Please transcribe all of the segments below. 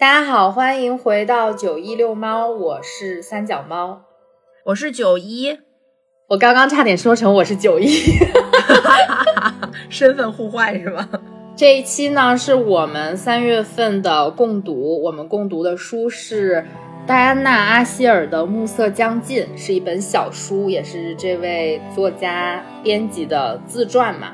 大家好，欢迎回到九一遛猫，我是三脚猫，我是九一，我刚刚差点说成我是九一，身份互换是吗？这一期呢是我们三月份的共读，我们共读的书是戴安娜·阿希尔的《暮色将近》，是一本小书，也是这位作家编辑的自传嘛。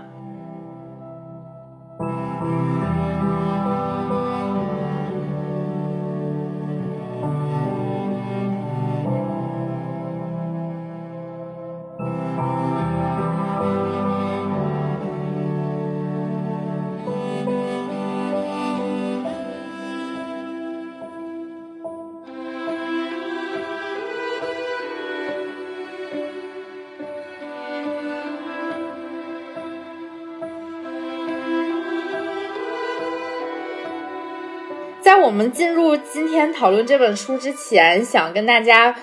们进入今天讨论这本书之前，想跟大家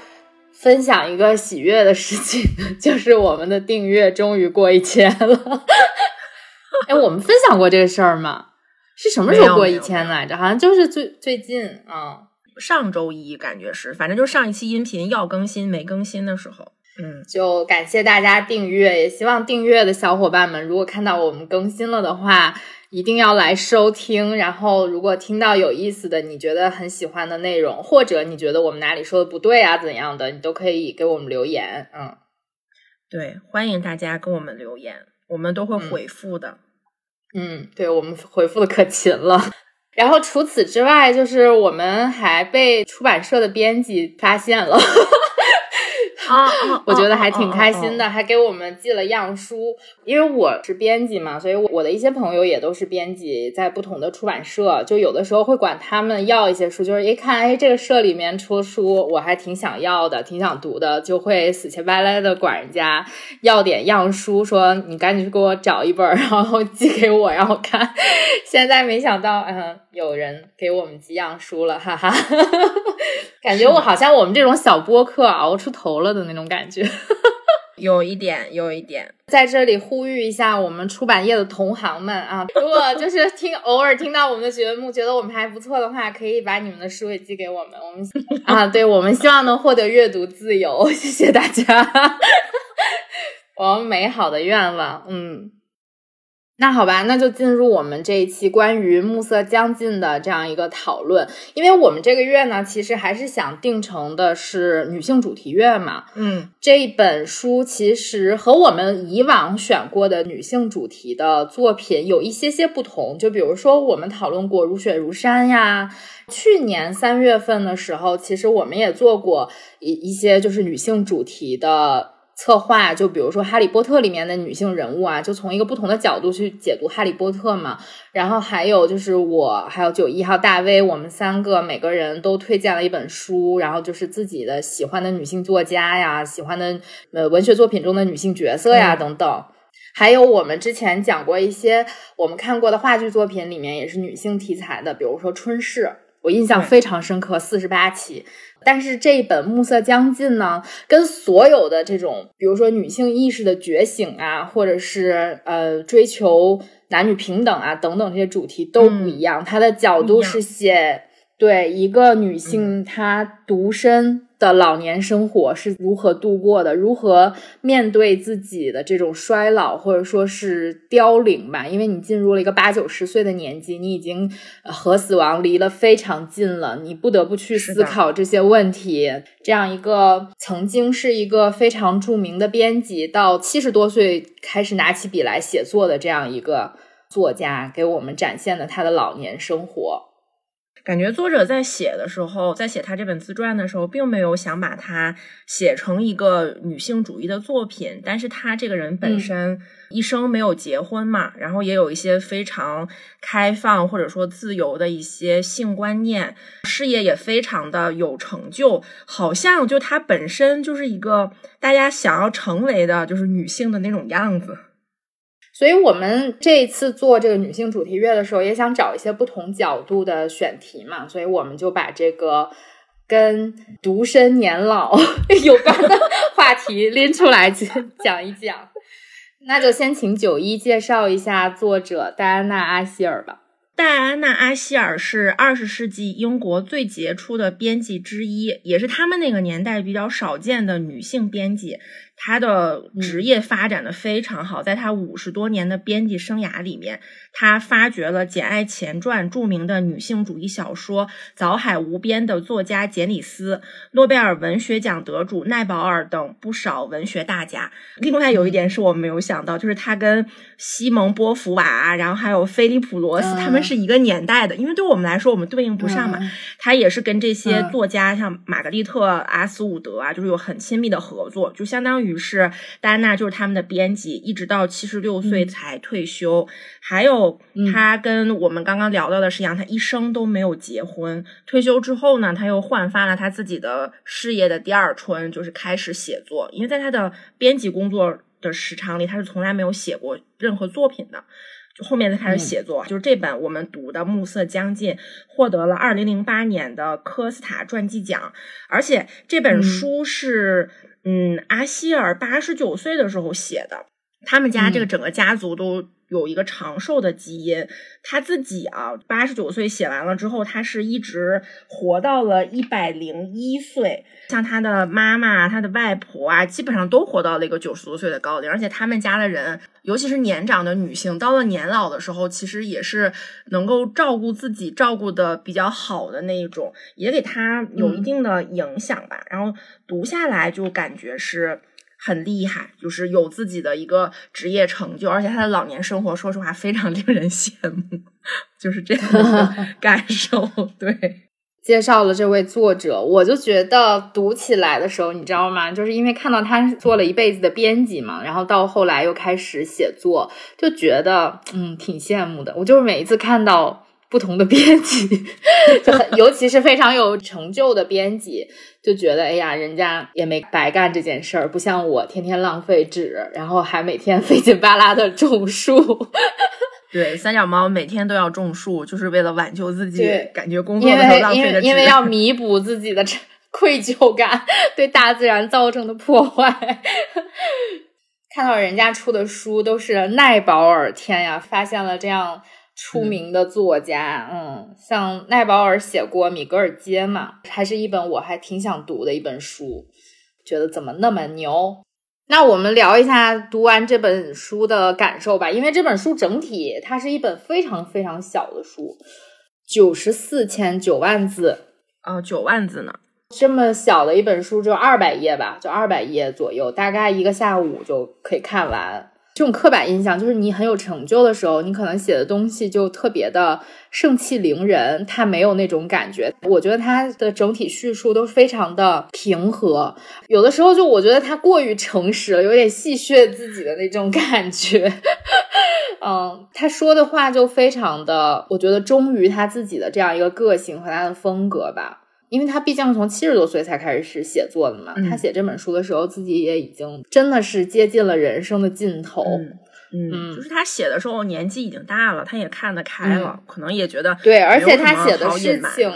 分享一个喜悦的事情，就是我们的订阅终于过一千了。哎，我们分享过这个事儿吗？是什么时候过一千来着？好像就是最最近啊，上周一感觉是，反正就上一期音频要更新没更新的时候。嗯，就感谢大家订阅，也希望订阅的小伙伴们，如果看到我们更新了的话。一定要来收听，然后如果听到有意思的、你觉得很喜欢的内容，或者你觉得我们哪里说的不对啊，怎样的，你都可以给我们留言。嗯，对，欢迎大家跟我们留言，我们都会回复的。嗯，对我们回复的可勤了。然后除此之外，就是我们还被出版社的编辑发现了。啊，我觉得还挺开心的，还给我们寄了样书。因为我是编辑嘛，所以我的一些朋友也都是编辑，在不同的出版社，就有的时候会管他们要一些书，就是一看，哎，这个社里面出书，我还挺想要的，挺想读的，就会死乞白赖的管人家要点样书，说你赶紧去给我找一本，然后寄给我，让我看。现在没想到，嗯，有人给我们寄样书了，哈哈，感觉我好像我们这种小播客熬出头了。的那种感觉，有一点，有一点，在这里呼吁一下我们出版业的同行们啊，如果就是听偶尔听到我们的节目，觉得我们还不错的话，可以把你们的书也寄给我们，我们 啊，对我们希望能获得阅读自由，谢谢大家，我们美好的愿望，嗯。那好吧，那就进入我们这一期关于暮色将近的这样一个讨论。因为我们这个月呢，其实还是想定成的是女性主题月嘛。嗯，这本书其实和我们以往选过的女性主题的作品有一些些不同。就比如说，我们讨论过《如雪如山》呀，去年三月份的时候，其实我们也做过一一些就是女性主题的。策划就比如说《哈利波特》里面的女性人物啊，就从一个不同的角度去解读《哈利波特》嘛。然后还有就是我还有九一号大 V，我们三个每个人都推荐了一本书，然后就是自己的喜欢的女性作家呀，喜欢的呃文学作品中的女性角色呀等等。还有我们之前讲过一些我们看过的话剧作品里面也是女性题材的，比如说《春逝》，我印象非常深刻，四十八期。但是这一本《暮色将近》呢，跟所有的这种，比如说女性意识的觉醒啊，或者是呃追求男女平等啊等等这些主题都不一样。它的角度是写对一个女性她独身。的老年生活是如何度过的？如何面对自己的这种衰老，或者说是凋零吧？因为你进入了一个八九十岁的年纪，你已经和死亡离了非常近了，你不得不去思考这些问题。这样一个曾经是一个非常著名的编辑，到七十多岁开始拿起笔来写作的这样一个作家，给我们展现了他的老年生活。感觉作者在写的时候，在写他这本自传的时候，并没有想把它写成一个女性主义的作品。但是他这个人本身一生没有结婚嘛，然后也有一些非常开放或者说自由的一些性观念，事业也非常的有成就，好像就他本身就是一个大家想要成为的，就是女性的那种样子。所以我们这一次做这个女性主题月的时候，也想找一些不同角度的选题嘛，所以我们就把这个跟独身年老 有关的话题拎出来讲一讲。那就先请九一介绍一下作者戴安娜·阿希尔吧。戴安娜·阿希尔是二十世纪英国最杰出的编辑之一，也是他们那个年代比较少见的女性编辑。她的职业发展的非常好，在他五十多年的编辑生涯里面，他发掘了《简·爱前传》著名的女性主义小说《早海无边》的作家简·里斯、诺贝尔文学奖得主奈保尔等不少文学大家。另外有一点是我们没有想到，就是他跟西蒙·波伏娃，然后还有菲利普·罗斯，他们是一个年代的。因为对我们来说，我们对应不上嘛。他也是跟这些作家，像玛格丽特·阿斯伍德啊，就是有很亲密的合作，就相当于。于是戴安娜就是他们的编辑，一直到七十六岁才退休。还有他跟我们刚刚聊到的是一样，他一生都没有结婚。退休之后呢，他又焕发了他自己的事业的第二春，就是开始写作。因为在他的编辑工作的时长里，他是从来没有写过任何作品的。就后面才开始写作，就是这本我们读的《暮色将近》，获得了二零零八年的科斯塔传记奖，而且这本书是。嗯，阿希尔八十九岁的时候写的，他们家这个整个家族都有一个长寿的基因。他自己啊，八十九岁写完了之后，他是一直活到了一百零一岁。像他的妈妈、他的外婆啊，基本上都活到了一个九十多岁的高龄。而且他们家的人，尤其是年长的女性，到了年老的时候，其实也是能够照顾自己、照顾的比较好的那一种，也给他有一定的影响吧。然后读下来就感觉是很厉害，就是有自己的一个职业成就，而且他的老年生活，说实话非常 令人羡慕，就是这样的 感受。对。介绍了这位作者，我就觉得读起来的时候，你知道吗？就是因为看到他做了一辈子的编辑嘛，然后到后来又开始写作，就觉得嗯挺羡慕的。我就是每一次看到不同的编辑，就尤其是非常有成就的编辑，就觉得哎呀，人家也没白干这件事儿，不像我天天浪费纸，然后还每天 费劲巴拉的种树。对，三脚猫每天都要种树，就是为了挽救自己感觉工作的时候浪费的因为因为要 弥补自己的愧疚感，对大自然造成的破坏。看到人家出的书都是耐保尔，天呀，发现了这样出名的作家。嗯，像奈保尔写过《米格尔街》嘛，还是一本我还挺想读的一本书，觉得怎么那么牛。那我们聊一下读完这本书的感受吧，因为这本书整体它是一本非常非常小的书，九十四千九万字，啊，九万字呢，这么小的一本书，就二百页吧，就二百页左右，大概一个下午就可以看完。这种刻板印象就是你很有成就的时候，你可能写的东西就特别的盛气凌人，他没有那种感觉。我觉得他的整体叙述都非常的平和，有的时候就我觉得他过于诚实了，有点戏谑自己的那种 感觉。嗯，他说的话就非常的，我觉得忠于他自己的这样一个个性和他的风格吧。因为他毕竟从七十多岁才开始写作的嘛，他写这本书的时候，自己也已经真的是接近了人生的尽头。嗯，就是他写的时候年纪已经大了，他也看得开了，可能也觉得对，而且他写的事情，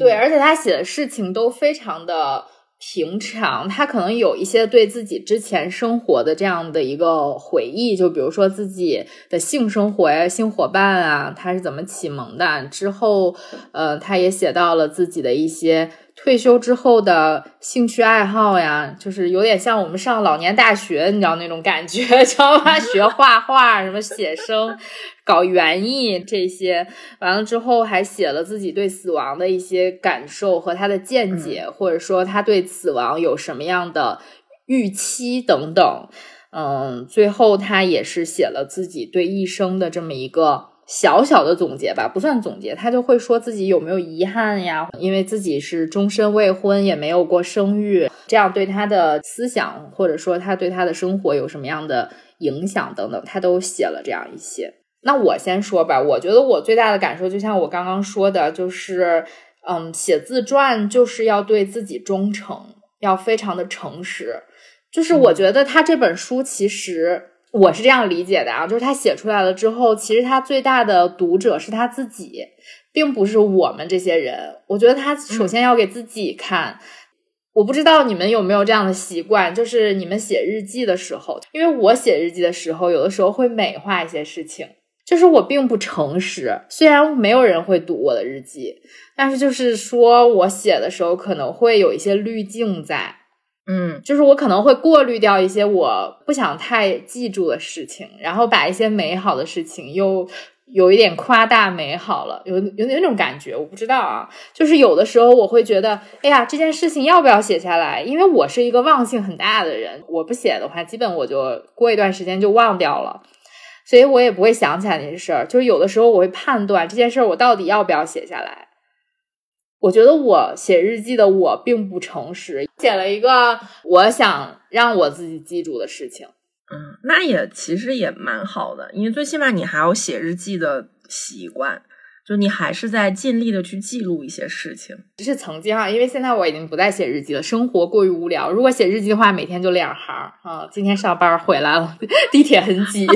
对，而且他写的事情都非常的。平常他可能有一些对自己之前生活的这样的一个回忆，就比如说自己的性生活呀、性伙伴啊，他是怎么启蒙的？之后，呃，他也写到了自己的一些。退休之后的兴趣爱好呀，就是有点像我们上老年大学，你知道那种感觉，知道吧？学画画，什么写生，搞园艺这些，完了之后还写了自己对死亡的一些感受和他的见解，或者说他对死亡有什么样的预期等等。嗯，最后他也是写了自己对一生的这么一个。小小的总结吧，不算总结，他就会说自己有没有遗憾呀？因为自己是终身未婚，也没有过生育，这样对他的思想或者说他对他的生活有什么样的影响等等，他都写了这样一些。那我先说吧，我觉得我最大的感受，就像我刚刚说的，就是，嗯，写自传就是要对自己忠诚，要非常的诚实。就是我觉得他这本书其实。我是这样理解的啊，就是他写出来了之后，其实他最大的读者是他自己，并不是我们这些人。我觉得他首先要给自己看。我不知道你们有没有这样的习惯，就是你们写日记的时候，因为我写日记的时候，有的时候会美化一些事情，就是我并不诚实，虽然没有人会读我的日记，但是就是说我写的时候可能会有一些滤镜在，嗯就是我可能会过滤掉一些我不想太记住的事情，然后把一些美好的事情又有一点夸大美好了，有有那种感觉，我不知道啊，就是有的时候我会觉得，哎呀，这件事情要不要写下来？因为我是一个忘性很大的人，我不写的话，基本我就过一段时间就忘掉了。所以我也不会想起来那些事儿，就是有的时候我会判断这件事儿我到底要不要写下来。我觉得我写日记的我并不诚实，写了一个我想让我自己记住的事情。嗯，那也其实也蛮好的，因为最起码你还有写日记的习惯，就你还是在尽力的去记录一些事情。只是曾经啊，因为现在我已经不再写日记了，生活过于无聊。如果写日记的话，每天就两行啊。今天上班回来了，地铁很挤。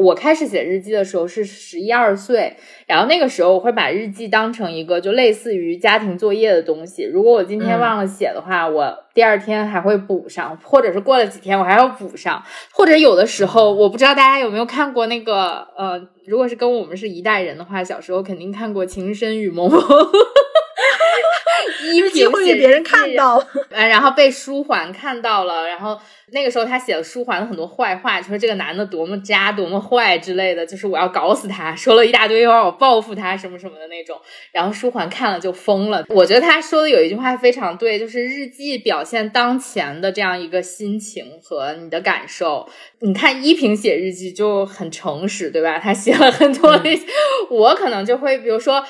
我开始写日记的时候是十一二岁，然后那个时候我会把日记当成一个就类似于家庭作业的东西。如果我今天忘了写的话，我第二天还会补上，或者是过了几天我还要补上，或者有的时候我不知道大家有没有看过那个呃，如果是跟我们是一代人的话，小时候肯定看过《情深雨蒙蒙》。一机会被别人看到，呃，然后被书桓看到了，然后那个时候他写了书桓的很多坏话，就说这个男的多么渣，多么坏之类的，就是我要搞死他，说了一大堆话，我报复他什么什么的那种。然后书桓看了就疯了。我觉得他说的有一句话非常对，就是日记表现当前的这样一个心情和你的感受。你看依萍写日记就很诚实，对吧？他写了很多那些，我可能就会比如说。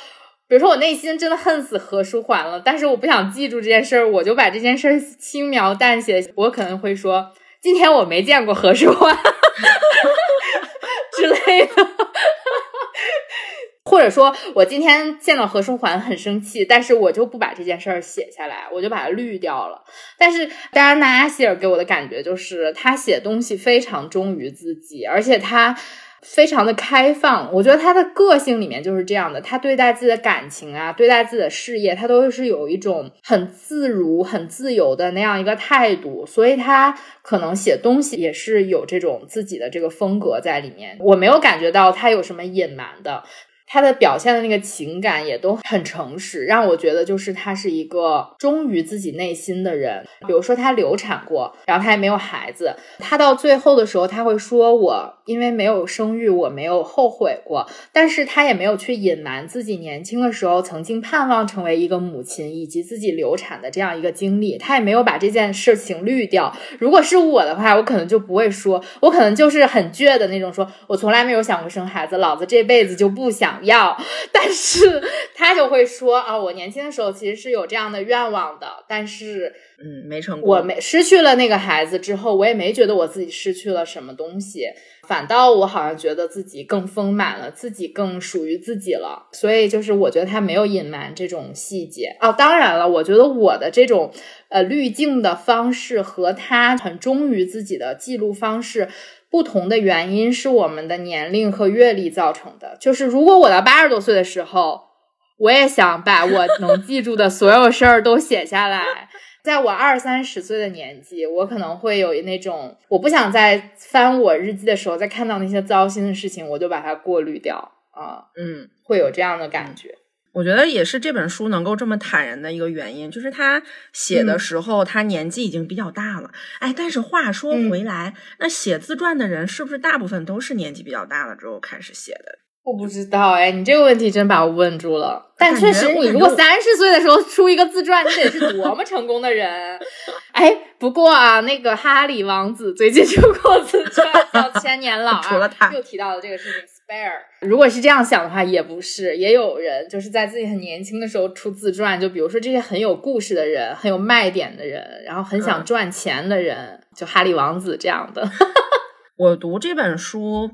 比如说，我内心真的恨死何书桓了，但是我不想记住这件事儿，我就把这件事儿轻描淡写。我可能会说，今天我没见过何书桓之类的，或者说我今天见到何书桓很生气，但是我就不把这件事儿写下来，我就把它滤掉了。但是戴安娜·阿希尔给我的感觉就是，他写东西非常忠于自己，而且他。非常的开放，我觉得他的个性里面就是这样的。他对待自己的感情啊，对待自己的事业，他都是有一种很自如、很自由的那样一个态度。所以他可能写东西也是有这种自己的这个风格在里面。我没有感觉到他有什么隐瞒的。他的表现的那个情感也都很诚实，让我觉得就是他是一个忠于自己内心的人。比如说他流产过，然后他也没有孩子，他到最后的时候他会说：“我因为没有生育，我没有后悔过。”但是他也没有去隐瞒自己年轻的时候曾经盼望成为一个母亲，以及自己流产的这样一个经历，他也没有把这件事情滤掉。如果是我的话，我可能就不会说，我可能就是很倔的那种，说我从来没有想过生孩子，老子这辈子就不想。要，但是他就会说啊，我年轻的时候其实是有这样的愿望的，但是嗯，没成功。我没失去了那个孩子之后，我也没觉得我自己失去了什么东西，反倒我好像觉得自己更丰满了，自己更属于自己了。所以就是我觉得他没有隐瞒这种细节哦。当然了，我觉得我的这种呃滤镜的方式和他很忠于自己的记录方式。不同的原因是我们的年龄和阅历造成的。就是如果我到八十多岁的时候，我也想把我能记住的所有事儿都写下来。在我二三十岁的年纪，我可能会有那种，我不想再翻我日记的时候再看到那些糟心的事情，我就把它过滤掉啊。嗯，会有这样的感觉。我觉得也是这本书能够这么坦然的一个原因，就是他写的时候，他年纪已经比较大了。哎，但是话说回来，那写自传的人是不是大部分都是年纪比较大了之后开始写的？我不知道哎，你这个问题真把我问住了。但确实，你如果三十岁的时候出一个自传，你得是多么成功的人。哎，不过啊，那个哈里王子最近出过自传，叫《千年老二》，除了他又提到了这个事情。如果是这样想的话，也不是，也有人就是在自己很年轻的时候出自传，就比如说这些很有故事的人，很有卖点的人，然后很想赚钱的人，就哈利王子这样的。我读这本书，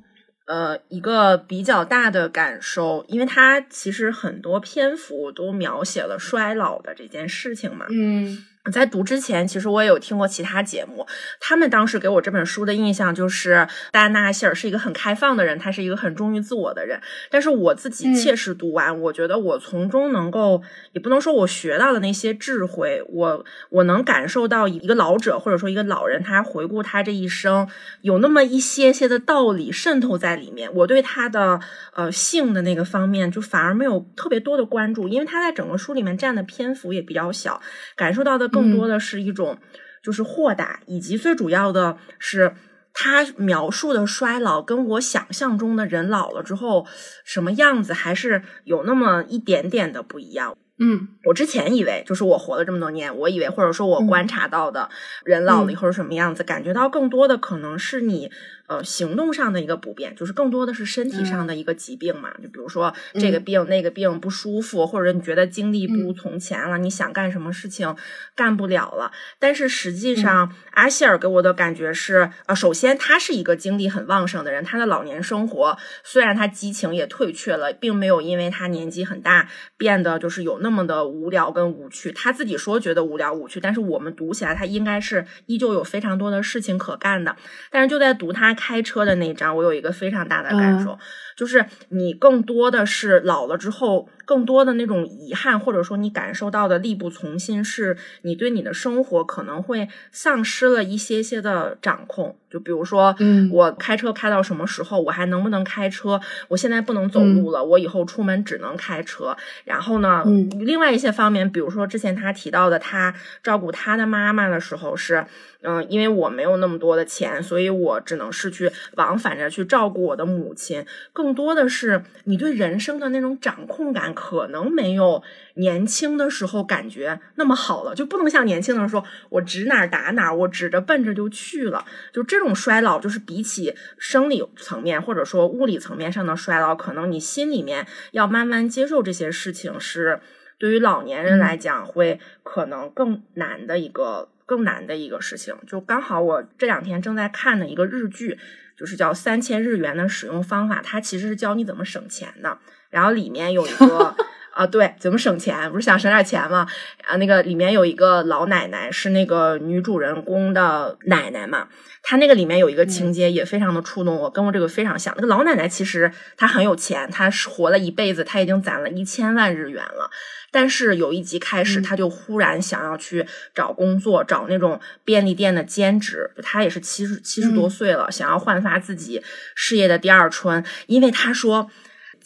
呃，一个比较大的感受，因为它其实很多篇幅都描写了衰老的这件事情嘛，嗯。在读之前，其实我也有听过其他节目。他们当时给我这本书的印象就是戴安娜·希尔是一个很开放的人，她是一个很忠于自我的人。但是我自己切实读完，我觉得我从中能够，也不能说我学到的那些智慧，我我能感受到一个老者或者说一个老人，他回顾他这一生，有那么一些些的道理渗透在里面。我对他的呃性的那个方面，就反而没有特别多的关注，因为他在整个书里面占的篇幅也比较小，感受到的。更多的是一种，就是豁达，以及最主要的是，他描述的衰老跟我想象中的人老了之后什么样子，还是有那么一点点的不一样。嗯，我之前以为，就是我活了这么多年，我以为或者说我观察到的人老了以后是什么样子，感觉到更多的可能是你。呃，行动上的一个不便，就是更多的是身体上的一个疾病嘛。就比如说这个病、那个病不舒服，或者你觉得精力不如从前了，你想干什么事情干不了了。但是实际上，阿希尔给我的感觉是，呃，首先他是一个精力很旺盛的人，他的老年生活虽然他激情也退却了，并没有因为他年纪很大变得就是有那么的无聊跟无趣。他自己说觉得无聊无趣，但是我们读起来他应该是依旧有非常多的事情可干的。但是就在读他。开车的那一章，我有一个非常大的感受，就是你更多的是老了之后，更多的那种遗憾，或者说你感受到的力不从心，是你对你的生活可能会丧失了一些些的掌控。就比如说，嗯，我开车开到什么时候，我还能不能开车？我现在不能走路了，我以后出门只能开车。然后呢，嗯另外一些方面，比如说之前他提到的，他照顾他的妈妈的时候是。嗯，因为我没有那么多的钱，所以我只能是去往返着去照顾我的母亲。更多的是你对人生的那种掌控感，可能没有年轻的时候感觉那么好了。就不能像年轻的时候，我指哪打哪，我指着奔着就去了。就这种衰老，就是比起生理层面或者说物理层面上的衰老，可能你心里面要慢慢接受这些事情，是对于老年人来讲会可能更难的一个。更难的一个事情，就刚好我这两天正在看的一个日剧，就是叫《三千日元的使用方法》，它其实是教你怎么省钱的。然后里面有一个啊，对，怎么省钱？不是想省点钱吗？啊，那个里面有一个老奶奶，是那个女主人公的奶奶嘛。她那个里面有一个情节也非常的触动我，跟我这个非常像。那个老奶奶其实她很有钱，她活了一辈子，她已经攒了一千万日元了。但是有一集开始，她就忽然想要去找工作，找那种便利店的兼职。她也是七十七十多岁了，想要焕发自己事业的第二春，因为她说。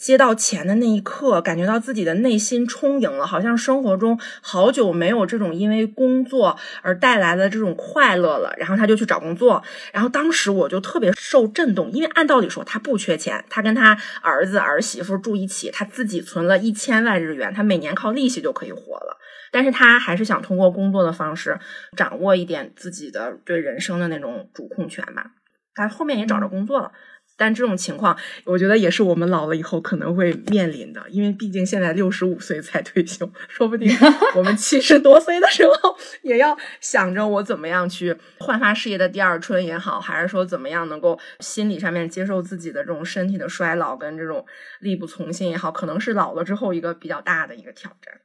接到钱的那一刻，感觉到自己的内心充盈了，好像生活中好久没有这种因为工作而带来的这种快乐了。然后他就去找工作，然后当时我就特别受震动，因为按道理说他不缺钱，他跟他儿子儿媳妇住一起，他自己存了一千万日元，他每年靠利息就可以活了。但是他还是想通过工作的方式掌握一点自己的对人生的那种主控权吧。他后面也找着工作了。但这种情况，我觉得也是我们老了以后可能会面临的，因为毕竟现在六十五岁才退休，说不定 我们七十多岁的时候也要想着我怎么样去焕发事业的第二春也好，还是说怎么样能够心理上面接受自己的这种身体的衰老跟这种力不从心也好，可能是老了之后一个比较大的一个挑战。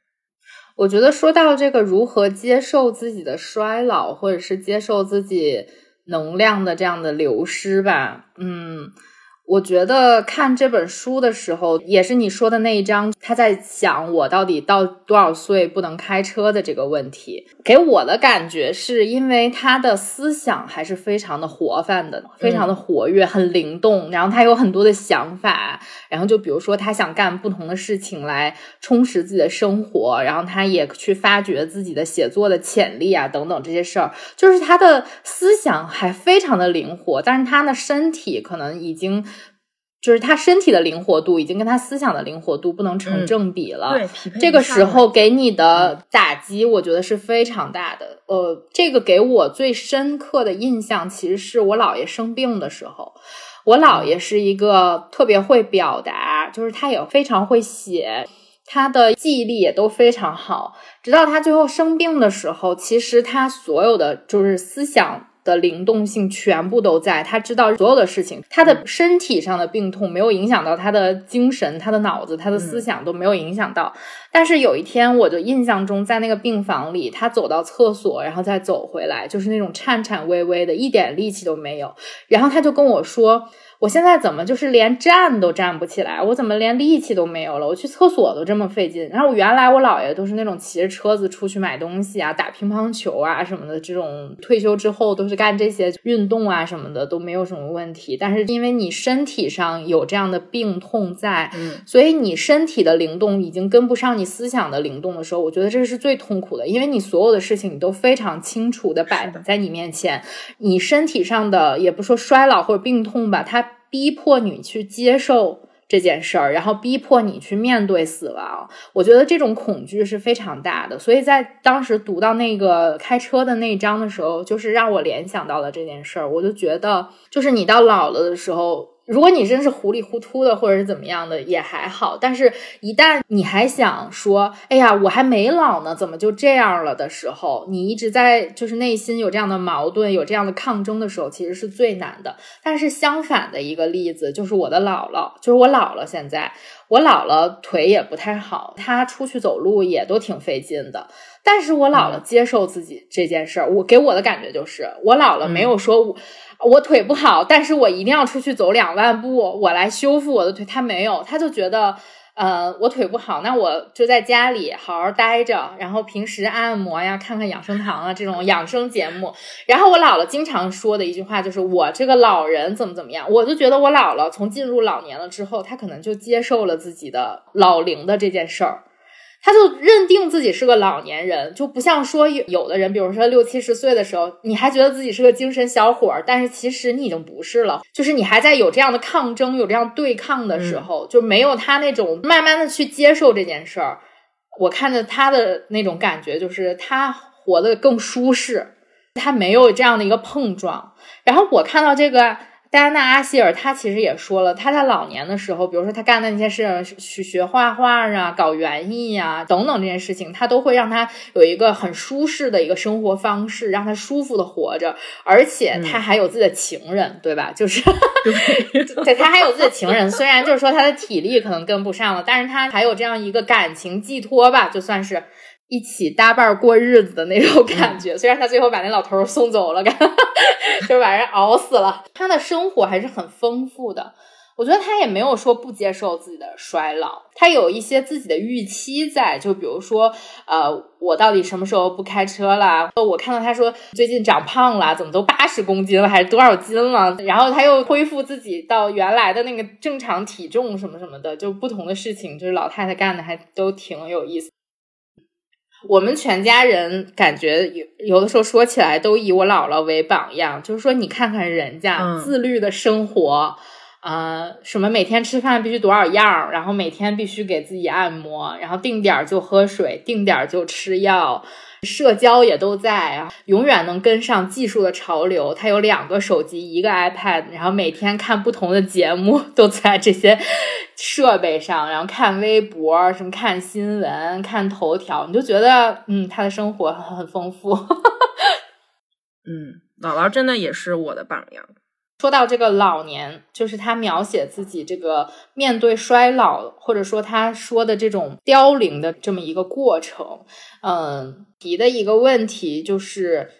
我觉得说到这个如何接受自己的衰老，或者是接受自己能量的这样的流失吧，嗯。我觉得看这本书的时候，也是你说的那一章，他在想我到底到多少岁不能开车的这个问题。给我的感觉是因为他的思想还是非常的活泛的，非常的活跃，很灵动。然后他有很多的想法，然后就比如说他想干不同的事情来充实自己的生活，然后他也去发掘自己的写作的潜力啊，等等这些事儿。就是他的思想还非常的灵活，但是他的身体可能已经。就是他身体的灵活度已经跟他思想的灵活度不能成正比了。对，这个时候给你的打击，我觉得是非常大的。呃，这个给我最深刻的印象，其实是我姥爷生病的时候。我姥爷是一个特别会表达，就是他也非常会写，他的记忆力也都非常好。直到他最后生病的时候，其实他所有的就是思想。的灵动性全部都在，他知道所有的事情，他的身体上的病痛没有影响到他的精神、他的脑子、他的思想都没有影响到。但是有一天，我就印象中在那个病房里，他走到厕所，然后再走回来，就是那种颤颤巍巍的，一点力气都没有。然后他就跟我说。我现在怎么就是连站都站不起来？我怎么连力气都没有了？我去厕所都这么费劲。然后我原来我姥爷都是那种骑着车子出去买东西啊、打乒乓球啊什么的，这种退休之后都是干这些运动啊什么的都没有什么问题。但是因为你身体上有这样的病痛在，嗯，所以你身体的灵动已经跟不上你思想的灵动的时候，我觉得这是最痛苦的，因为你所有的事情你都非常清楚的摆在你面前，你身体上的也不说衰老或者病痛吧，它。逼迫你去接受这件事儿，然后逼迫你去面对死亡，我觉得这种恐惧是非常大的。所以在当时读到那个开车的那章的时候，就是让我联想到了这件事儿。我就觉得，就是你到老了的时候。如果你真是糊里糊涂的，或者是怎么样的，也还好。但是，一旦你还想说，哎呀，我还没老呢，怎么就这样了的时候，你一直在就是内心有这样的矛盾，有这样的抗争的时候，其实是最难的。但是相反的一个例子，就是我的姥姥，就是我姥姥现在，我姥姥腿也不太好，她出去走路也都挺费劲的。但是我姥姥接受自己这件事儿，我给我的感觉就是，我姥姥没有说。我我腿不好，但是我一定要出去走两万步，我来修复我的腿。他没有，他就觉得，呃，我腿不好，那我就在家里好好待着，然后平时按摩呀，看看养生堂啊这种养生节目。然后我姥姥经常说的一句话就是，我这个老人怎么怎么样，我就觉得我姥姥从进入老年了之后，她可能就接受了自己的老龄的这件事儿。他就认定自己是个老年人，就不像说有有的人，比如说六七十岁的时候，你还觉得自己是个精神小伙儿，但是其实你已经不是了。就是你还在有这样的抗争、有这样对抗的时候，就没有他那种慢慢的去接受这件事儿。我看着他的那种感觉，就是他活得更舒适，他没有这样的一个碰撞。然后我看到这个。戴安娜·阿希尔，她其实也说了，她在老年的时候，比如说她干的那些事，去学画画啊，搞园艺呀，等等这些事情，她都会让她有一个很舒适的一个生活方式，让她舒服的活着，而且她还有自己的情人，对吧？就是，对，她还有自己的情人，虽然就是说她的体力可能跟不上了，但是她还有这样一个感情寄托吧，就算是。一起搭伴过日子的那种感觉，虽然他最后把那老头送走了，就把人熬死了。他的生活还是很丰富的，我觉得他也没有说不接受自己的衰老，他有一些自己的预期在，就比如说，呃，我到底什么时候不开车了？我看到他说最近长胖了，怎么都八十公斤了，还是多少斤了？然后他又恢复自己到原来的那个正常体重什么什么的，就不同的事情，就是老太太干的还都挺有意思。我们全家人感觉有有的时候说起来都以我姥姥为榜样，就是说你看看人家自律的生活，呃，什么每天吃饭必须多少样，然后每天必须给自己按摩，然后定点就喝水，定点就吃药。社交也都在啊，永远能跟上技术的潮流。他有两个手机，一个 iPad，然后每天看不同的节目，都在这些设备上，然后看微博，什么看新闻、看头条，你就觉得，嗯，他的生活很丰富。嗯，姥姥真的也是我的榜样。说到这个老年，就是他描写自己这个面对衰老，或者说他说的这种凋零的这么一个过程，嗯，提的一个问题就是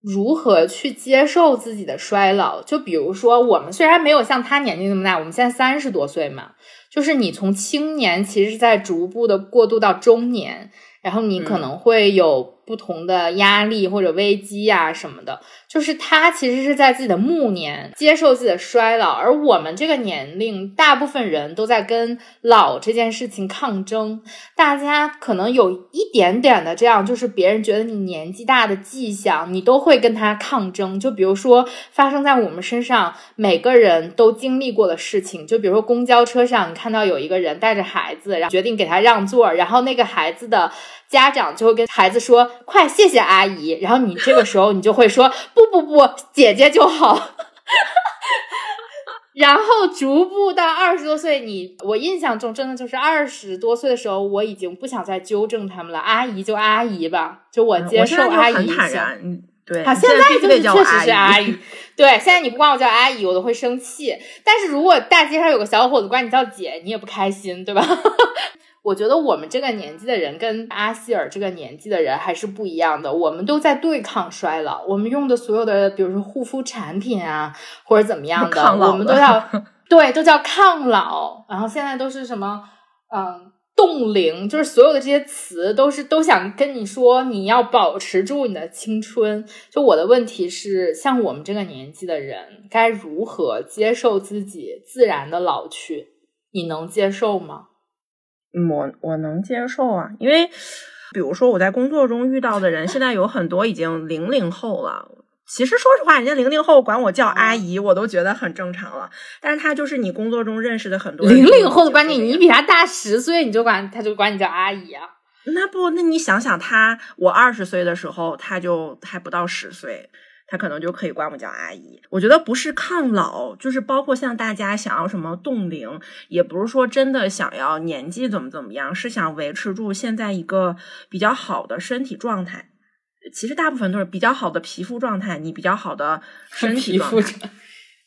如何去接受自己的衰老。就比如说，我们虽然没有像他年纪那么大，我们现在三十多岁嘛，就是你从青年其实是在逐步的过渡到中年，然后你可能会有。不同的压力或者危机呀什么的，就是他其实是在自己的暮年接受自己的衰老，而我们这个年龄，大部分人都在跟老这件事情抗争。大家可能有一点点的这样，就是别人觉得你年纪大的迹象，你都会跟他抗争。就比如说发生在我们身上，每个人都经历过的事情，就比如说公交车上，你看到有一个人带着孩子，然后决定给他让座，然后那个孩子的。家长就会跟孩子说：“快谢谢阿姨。”然后你这个时候你就会说：“ 不不不，姐姐就好。”然后逐步到二十多岁，你我印象中真的就是二十多岁的时候，我已经不想再纠正他们了。阿姨就阿姨吧，就我接受阿姨。很坦然，对，好，现在就是确实是阿姨。对，现在你不管我叫阿姨，我都会生气。但是如果大街上有个小伙子管你叫姐，你也不开心，对吧？我觉得我们这个年纪的人跟阿希尔这个年纪的人还是不一样的。我们都在对抗衰老，我们用的所有的，比如说护肤产品啊，或者怎么样的，我们都要 对，都叫抗老。然后现在都是什么，嗯。冻龄就是所有的这些词都是都想跟你说，你要保持住你的青春。就我的问题是，像我们这个年纪的人，该如何接受自己自然的老去？你能接受吗？我我能接受啊，因为比如说我在工作中遇到的人，现在有很多已经零零后了。其实说实话，人家零零后管我叫阿姨，我都觉得很正常了。但是他就是你工作中认识的很多零零后的观念，你比他大十岁，你就管他就管你叫阿姨啊？那不，那你想想他，我二十岁的时候，他就还不到十岁，他可能就可以管我叫阿姨。我觉得不是抗老，就是包括像大家想要什么冻龄，也不是说真的想要年纪怎么怎么样，是想维持住现在一个比较好的身体状态。其实大部分都是比较好的皮肤状态，你比较好的身体状态。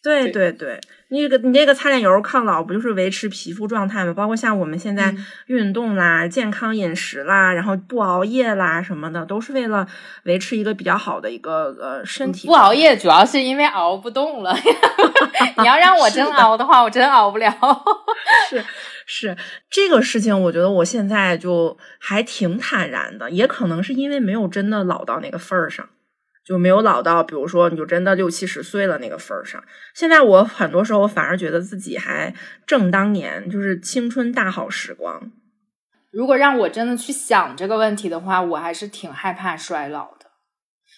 对对对，你这个你这个擦脸油抗老不就是维持皮肤状态吗？包括像我们现在运动啦、健康饮食啦，然后不熬夜啦什么的，都是为了维持一个比较好的一个呃身体。不熬夜主要是因为熬不动了。你要让我 真熬的话，我真熬不了。是。是这个事情，我觉得我现在就还挺坦然的，也可能是因为没有真的老到那个份儿上，就没有老到，比如说你就真的六七十岁了那个份儿上。现在我很多时候反而觉得自己还正当年，就是青春大好时光。如果让我真的去想这个问题的话，我还是挺害怕衰老的。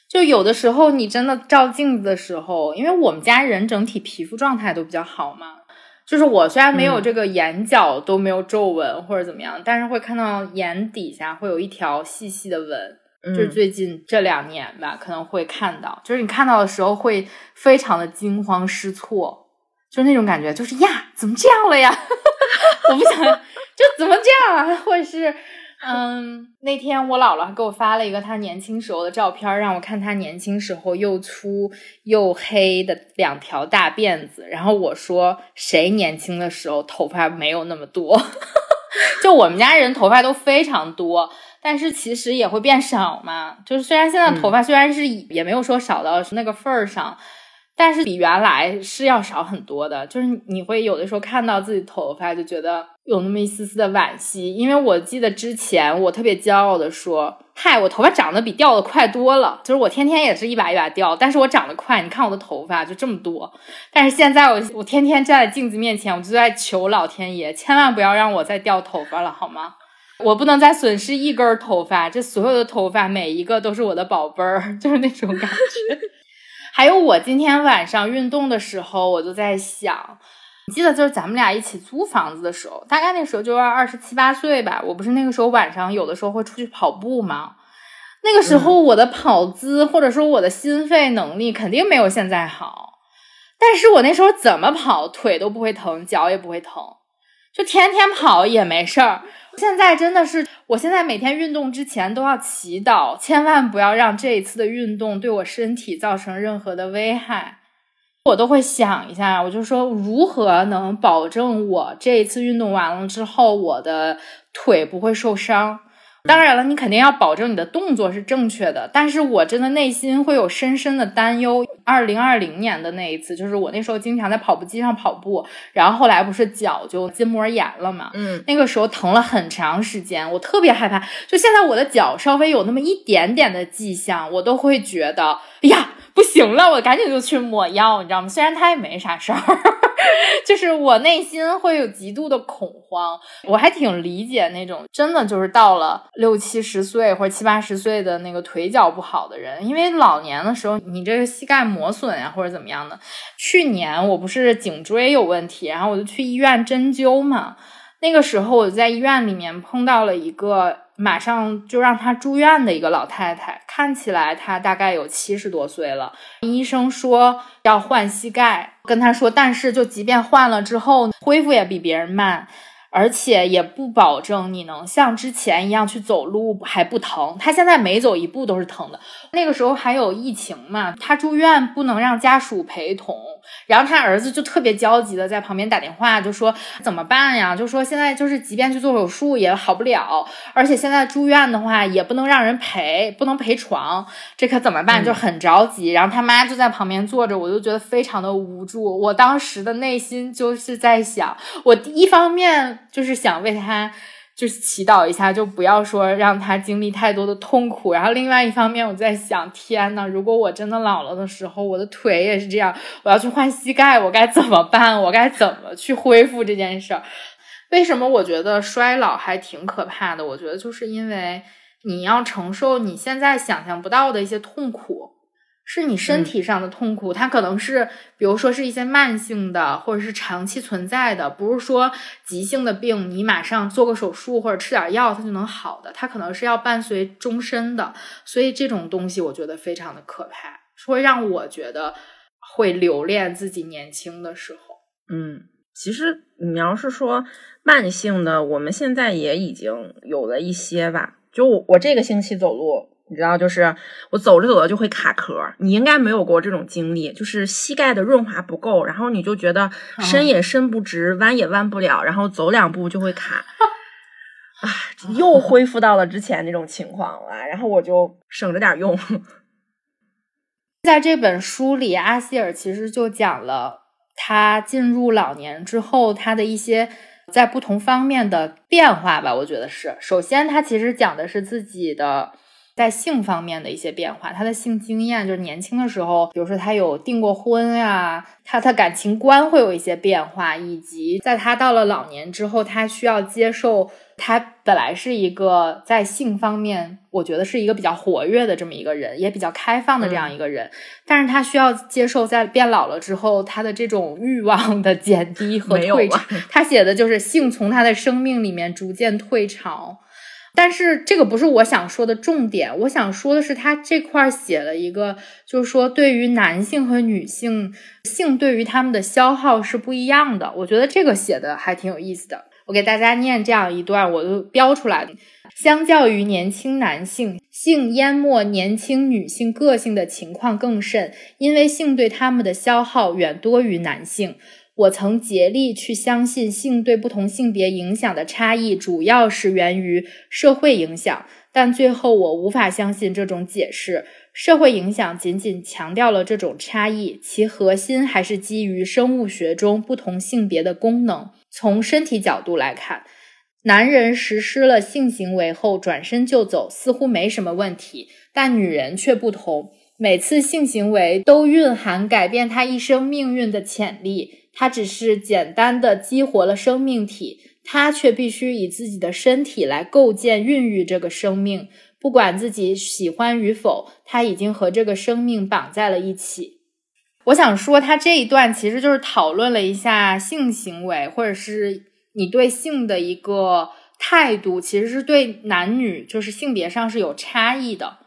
就有的时候你真的照镜子的时候，因为我们家人整体皮肤状态都比较好嘛。就是我虽然没有这个眼角都没有皱纹或者怎么样，但是会看到眼底下会有一条细细的纹，就是最近这两年吧，可能会看到。就是你看到的时候会非常的惊慌失措，就是那种感觉，就是呀，怎么这样了呀？我不想，就怎么这样啊？或者是。嗯，那天我姥姥还给我发了一个她年轻时候的照片，让我看她年轻时候又粗又黑的两条大辫子。然后我说，谁年轻的时候头发没有那么多？就我们家人头发都非常多，但是其实也会变少嘛。就是虽然现在头发虽然是也没有说少到那个份儿上。但是比原来是要少很多的，就是你会有的时候看到自己头发就觉得有那么一丝丝的惋惜，因为我记得之前我特别骄傲的说，嗨，我头发长得比掉的快多了，就是我天天也是一把一把掉，但是我长得快，你看我的头发就这么多。但是现在我我天天站在镜子面前，我就在求老天爷，千万不要让我再掉头发了，好吗？我不能再损失一根头发，这所有的头发每一个都是我的宝贝儿，就是那种感觉。还有我今天晚上运动的时候，我就在想，你记得就是咱们俩一起租房子的时候，大概那时候就要二十七八岁吧。我不是那个时候晚上有的时候会出去跑步吗？那个时候我的跑姿或者说我的心肺能力肯定没有现在好，但是我那时候怎么跑腿都不会疼，脚也不会疼，就天天跑也没事儿。现在真的是，我现在每天运动之前都要祈祷，千万不要让这一次的运动对我身体造成任何的危害。我都会想一下，我就说如何能保证我这一次运动完了之后，我的腿不会受伤。当然了，你肯定要保证你的动作是正确的。但是我真的内心会有深深的担忧。二零二零年的那一次，就是我那时候经常在跑步机上跑步，然后后来不是脚就筋膜炎了嘛，嗯，那个时候疼了很长时间，我特别害怕。就现在我的脚稍微有那么一点点的迹象，我都会觉得，哎呀。不行了，我赶紧就去抹药，你知道吗？虽然他也没啥事儿，就是我内心会有极度的恐慌。我还挺理解那种真的就是到了六七十岁或者七八十岁的那个腿脚不好的人，因为老年的时候你这个膝盖磨损呀或者怎么样的。去年我不是颈椎有问题，然后我就去医院针灸嘛。那个时候我在医院里面碰到了一个。马上就让她住院的一个老太太，看起来她大概有七十多岁了。医生说要换膝盖，跟她说，但是就即便换了之后，恢复也比别人慢。而且也不保证你能像之前一样去走路还不疼。他现在每走一步都是疼的。那个时候还有疫情嘛，他住院不能让家属陪同。然后他儿子就特别焦急的在旁边打电话，就说怎么办呀？就说现在就是即便去做手术也好不了，而且现在住院的话也不能让人陪，不能陪床，这可怎么办？就很着急。然后他妈就在旁边坐着，我就觉得非常的无助。我当时的内心就是在想，我一方面就是想为他。就是祈祷一下，就不要说让他经历太多的痛苦。然后另外一方面，我在想，天呐，如果我真的老了的时候，我的腿也是这样，我要去换膝盖，我该怎么办？我该怎么去恢复这件事儿？为什么我觉得衰老还挺可怕的？我觉得就是因为你要承受你现在想象不到的一些痛苦。是你身体上的痛苦，它可能是，比如说是一些慢性的，或者是长期存在的，不是说急性的病，你马上做个手术或者吃点药它就能好的，它可能是要伴随终身的。所以这种东西我觉得非常的可怕，会让我觉得会留恋自己年轻的时候。嗯，其实你要是说慢性的，我们现在也已经有了一些吧。就我我这个星期走路。你知道，就是我走着走着就会卡壳。你应该没有过这种经历，就是膝盖的润滑不够，然后你就觉得伸也伸不直，弯也弯不了，然后走两步就会卡。啊，又恢复到了之前那种情况了。然后我就省着点用。在这本书里，阿希尔其实就讲了他进入老年之后他的一些在不同方面的变化吧。我觉得是，首先他其实讲的是自己的。在性方面的一些变化，他的性经验就是年轻的时候，比如说他有订过婚呀，他他感情观会有一些变化，以及在他到了老年之后，他需要接受他本来是一个在性方面，我觉得是一个比较活跃的这么一个人，也比较开放的这样一个人，但是他需要接受在变老了之后，他的这种欲望的减低和退潮。他写的就是性从他的生命里面逐渐退潮。但是这个不是我想说的重点，我想说的是他这块写了一个，就是说对于男性和女性性对于他们的消耗是不一样的。我觉得这个写的还挺有意思的。我给大家念这样一段，我都标出来。相较于年轻男性，性淹没年轻女性个性的情况更甚，因为性对他们的消耗远多于男性。我曾竭力去相信性对不同性别影响的差异主要是源于社会影响，但最后我无法相信这种解释。社会影响仅仅强调了这种差异，其核心还是基于生物学中不同性别的功能。从身体角度来看，男人实施了性行为后转身就走似乎没什么问题，但女人却不同。每次性行为都蕴含改变他一生命运的潜力。他只是简单的激活了生命体，它却必须以自己的身体来构建、孕育这个生命。不管自己喜欢与否，它已经和这个生命绑在了一起。我想说，他这一段其实就是讨论了一下性行为，或者是你对性的一个态度，其实是对男女就是性别上是有差异的，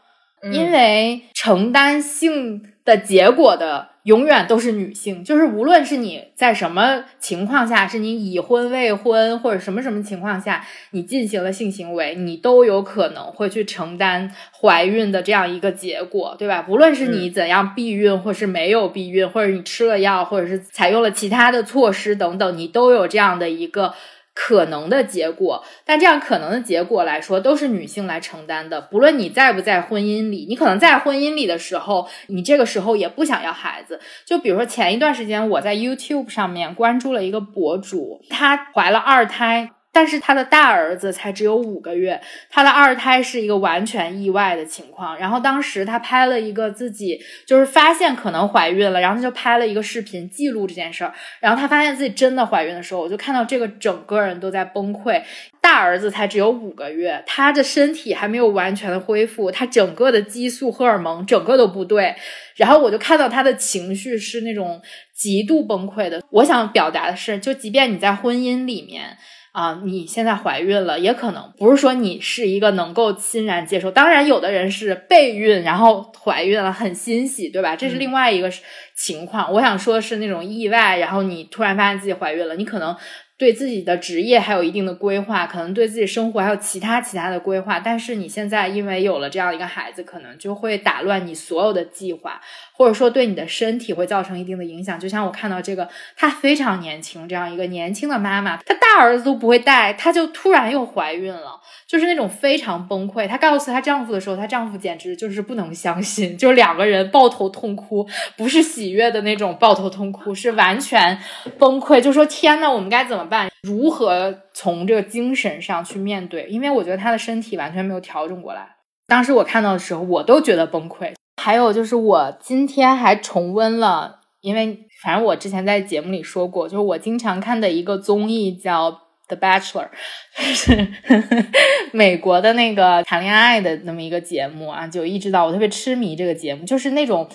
因为承担性的结果的。永远都是女性，就是无论是你在什么情况下，是你已婚未婚或者什么什么情况下，你进行了性行为，你都有可能会去承担怀孕的这样一个结果，对吧？无论是你怎样避孕，或是没有避孕，或者你吃了药，或者是采用了其他的措施等等，你都有这样的一个。可能的结果，但这样可能的结果来说，都是女性来承担的。不论你在不在婚姻里，你可能在婚姻里的时候，你这个时候也不想要孩子。就比如说前一段时间，我在 YouTube 上面关注了一个博主，她怀了二胎。但是他的大儿子才只有五个月，他的二胎是一个完全意外的情况。然后当时他拍了一个自己就是发现可能怀孕了，然后他就拍了一个视频记录这件事儿。然后他发现自己真的怀孕的时候，我就看到这个整个人都在崩溃。大儿子才只有五个月，他的身体还没有完全的恢复，他整个的激素荷尔蒙整个都不对。然后我就看到他的情绪是那种极度崩溃的。我想表达的是，就即便你在婚姻里面。啊，你现在怀孕了，也可能不是说你是一个能够欣然接受。当然，有的人是备孕，然后怀孕了，很欣喜，对吧？这是另外一个情况。我想说的是那种意外，然后你突然发现自己怀孕了，你可能对自己的职业还有一定的规划，可能对自己生活还有其他其他的规划。但是你现在因为有了这样一个孩子，可能就会打乱你所有的计划，或者说对你的身体会造成一定的影响。就像我看到这个，她非常年轻，这样一个年轻的妈妈，她大儿子都不会带，她就突然又怀孕了。就是那种非常崩溃。她告诉她丈夫的时候，她丈夫简直就是不能相信，就两个人抱头痛哭，不是喜悦的那种抱头痛哭，是完全崩溃，就说天呐，我们该怎么办？如何从这个精神上去面对？因为我觉得她的身体完全没有调整过来。当时我看到的时候，我都觉得崩溃。还有就是我今天还重温了，因为反正我之前在节目里说过，就是我经常看的一个综艺叫。The Bachelor 是 美国的那个谈恋爱的那么一个节目啊，就一直到我特别痴迷这个节目，就是那种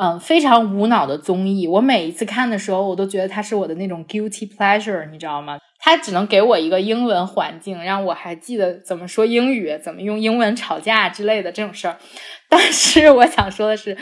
嗯非常无脑的综艺。我每一次看的时候，我都觉得它是我的那种 guilty pleasure，你知道吗？它只能给我一个英文环境，让我还记得怎么说英语，怎么用英文吵架之类的这种事儿。但是我想说的是。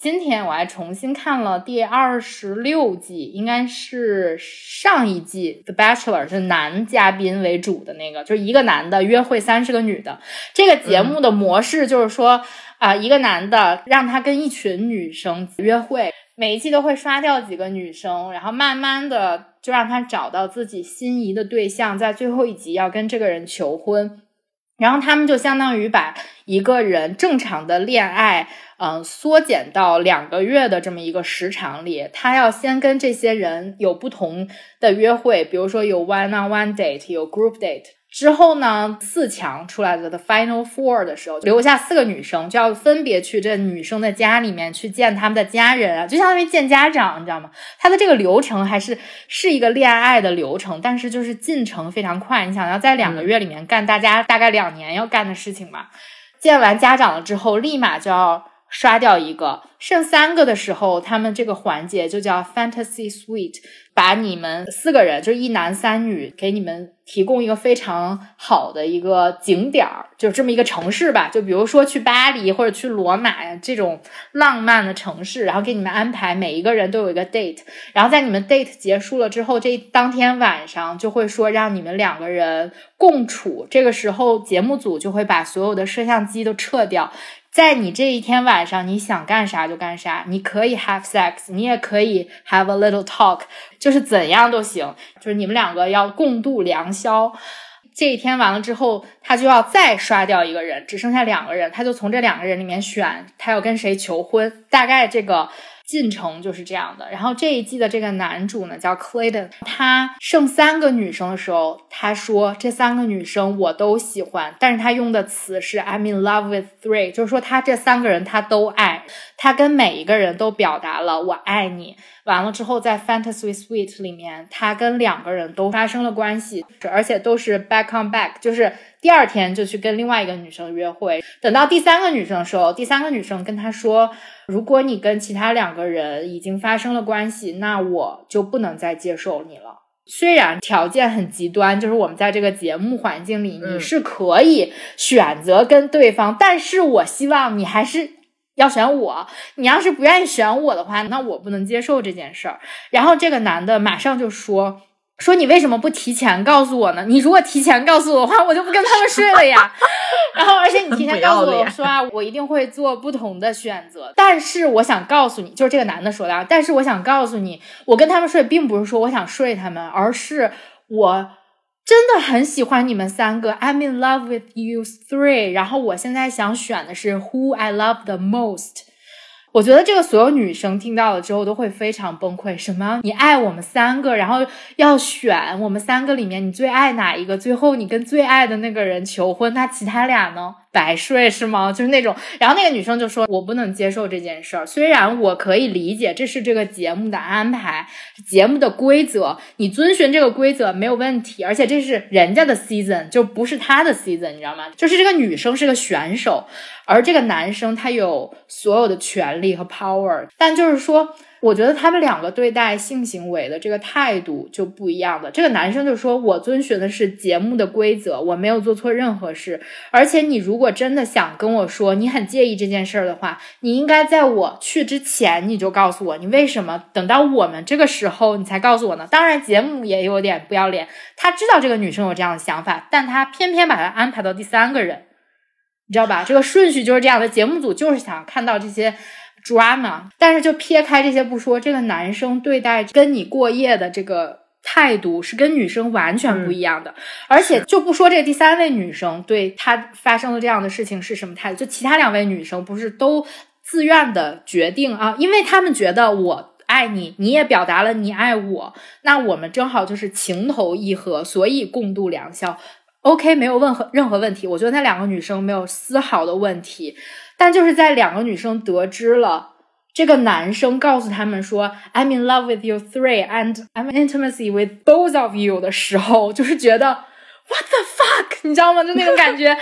今天我还重新看了第二十六季，应该是上一季《The Bachelor》是男嘉宾为主的那个，就是一个男的约会三十个女的。这个节目的模式就是说，啊，一个男的让他跟一群女生约会，每一季都会刷掉几个女生，然后慢慢的就让他找到自己心仪的对象，在最后一集要跟这个人求婚。然后他们就相当于把一个人正常的恋爱，嗯，缩减到两个月的这么一个时长里。他要先跟这些人有不同的约会，比如说有 one-on-one date，有 group date。之后呢，四强出来的的 final four 的时候，留下四个女生，就要分别去这女生的家里面去见他们的家人啊，就相当于见家长，你知道吗？他的这个流程还是是一个恋爱的流程，但是就是进程非常快。你想要在两个月里面干大家大概两年要干的事情嘛？见完家长了之后，立马就要刷掉一个，剩三个的时候，他们这个环节就叫 fantasy suite。把你们四个人，就是一男三女，给你们提供一个非常好的一个景点儿，就这么一个城市吧。就比如说去巴黎或者去罗马呀这种浪漫的城市，然后给你们安排每一个人都有一个 date。然后在你们 date 结束了之后，这当天晚上就会说让你们两个人共处。这个时候节目组就会把所有的摄像机都撤掉。在你这一天晚上，你想干啥就干啥，你可以 have sex，你也可以 have a little talk，就是怎样都行，就是你们两个要共度良宵。这一天完了之后，他就要再刷掉一个人，只剩下两个人，他就从这两个人里面选，他要跟谁求婚，大概这个。进程就是这样的。然后这一季的这个男主呢叫 Clayton，他剩三个女生的时候，他说这三个女生我都喜欢，但是他用的词是 I'm in love with three，就是说他这三个人他都爱，他跟每一个人都表达了我爱你。完了之后，在 Fantasy Suite 里面，他跟两个人都发生了关系，而且都是 back on back，就是第二天就去跟另外一个女生约会。等到第三个女生的时候，第三个女生跟他说。如果你跟其他两个人已经发生了关系，那我就不能再接受你了。虽然条件很极端，就是我们在这个节目环境里，你是可以选择跟对方，但是我希望你还是要选我。你要是不愿意选我的话，那我不能接受这件事儿。然后这个男的马上就说。说你为什么不提前告诉我呢？你如果提前告诉我的话，我就不跟他们睡了呀。然后，而且你提前告诉我说啊，我一定会做不同的选择。但是我想告诉你，就是这个男的说的啊。但是我想告诉你，我跟他们睡，并不是说我想睡他们，而是我真的很喜欢你们三个。I'm in love with you three。然后我现在想选的是 Who I love the most。我觉得这个所有女生听到了之后都会非常崩溃。什么？你爱我们三个，然后要选我们三个里面你最爱哪一个？最后你跟最爱的那个人求婚，那其他俩呢？白睡是吗？就是那种。然后那个女生就说：“我不能接受这件事儿。虽然我可以理解这是这个节目的安排，节目的规则，你遵循这个规则没有问题。而且这是人家的 season，就不是他的 season，你知道吗？就是这个女生是个选手。”而这个男生他有所有的权利和 power，但就是说，我觉得他们两个对待性行为的这个态度就不一样的。这个男生就说：“我遵循的是节目的规则，我没有做错任何事。而且你如果真的想跟我说你很介意这件事儿的话，你应该在我去之前你就告诉我，你为什么等到我们这个时候你才告诉我呢？当然，节目也有点不要脸，他知道这个女生有这样的想法，但他偏偏把她安排到第三个人，你知道吧？这个顺序就是这样的。节目组就是想看到这些。” drama，但是就撇开这些不说，这个男生对待跟你过夜的这个态度是跟女生完全不一样的，而且就不说这第三位女生对她发生了这样的事情是什么态度，就其他两位女生不是都自愿的决定啊，因为他们觉得我爱你，你也表达了你爱我，那我们正好就是情投意合，所以共度良宵，OK，没有任何任何问题，我觉得那两个女生没有丝毫的问题。但就是在两个女生得知了这个男生告诉他们说 "I'm in love with you three and I'm intimacy with both of you" 的时候，就是觉得 "What the fuck"，你知道吗？就那种感觉，说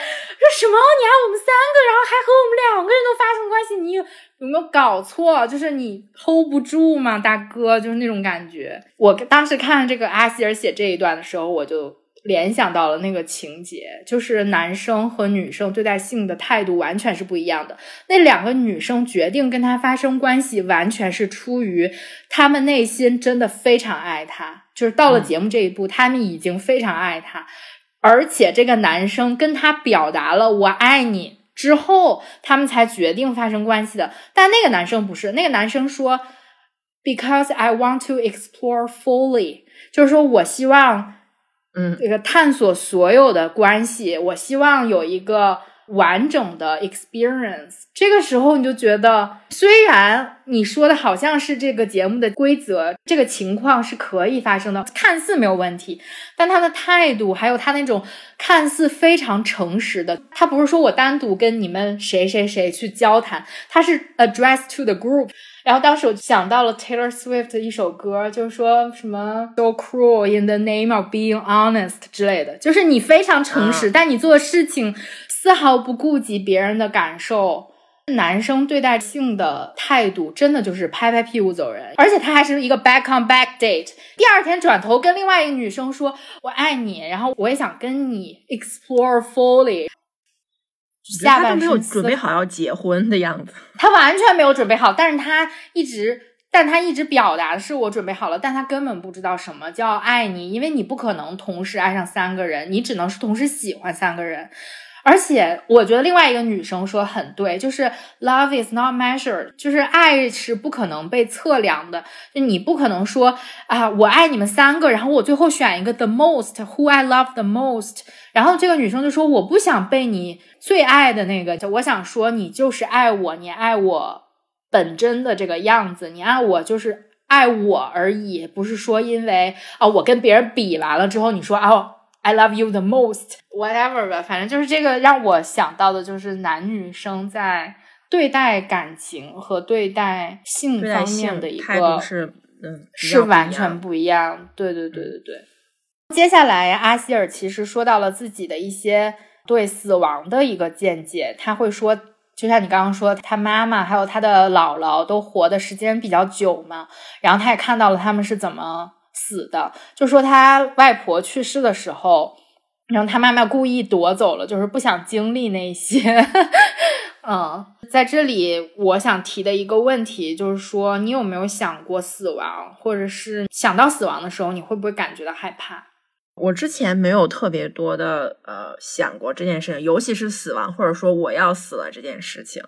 什么你爱我们三个，然后还和我们两个人都发生关系，你有有没有搞错？就是你 hold 不住吗，大哥？就是那种感觉。我当时看这个阿希尔写这一段的时候，我就。联想到了那个情节，就是男生和女生对待性的态度完全是不一样的。那两个女生决定跟他发生关系，完全是出于他们内心真的非常爱他。就是到了节目这一步，他们已经非常爱他，而且这个男生跟他表达了“我爱你”之后，他们才决定发生关系的。但那个男生不是，那个男生说：“Because I want to explore fully”，就是说我希望。嗯，这个探索所有的关系，我希望有一个完整的 experience。这个时候你就觉得，虽然你说的好像是这个节目的规则，这个情况是可以发生的，看似没有问题，但他的态度还有他那种看似非常诚实的，他不是说我单独跟你们谁谁谁去交谈，他是 address to the group。然后当时我就想到了 Taylor Swift 的一首歌，就是说什么 so cruel in the name of being honest 之类的，就是你非常诚实，但你做的事情丝毫不顾及别人的感受。男生对待性的态度真的就是拍拍屁股走人，而且他还是一个 back on back date。第二天转头跟另外一个女生说我爱你，然后我也想跟你 explore fully。下半没有准备好要结婚的样子，他完全没有准备好，但是他一直，但他一直表达的是我准备好了，但他根本不知道什么叫爱你，因为你不可能同时爱上三个人，你只能是同时喜欢三个人。而且我觉得另外一个女生说很对，就是 love is not measured，就是爱是不可能被测量的。就你不可能说啊，我爱你们三个，然后我最后选一个 the most，who I love the most。然后这个女生就说，我不想被你最爱的那个，就我想说你就是爱我，你爱我本真的这个样子，你爱我就是爱我而已，不是说因为啊我跟别人比完了之后，你说哦。I love you the most, whatever 吧，反正就是这个让我想到的，就是男女生在对待感情和对待性方面的一个是，嗯，是完全不一样。对对对对对。接下来，阿希尔其实说到了自己的一些对死亡的一个见解，他会说，就像你刚刚说，他妈妈还有他的姥姥都活的时间比较久嘛，然后他也看到了他们是怎么。死的，就说他外婆去世的时候，然后他妈妈故意夺走了，就是不想经历那些。嗯，在这里我想提的一个问题就是说，你有没有想过死亡，或者是想到死亡的时候，你会不会感觉到害怕？我之前没有特别多的呃想过这件事情，尤其是死亡，或者说我要死了这件事情。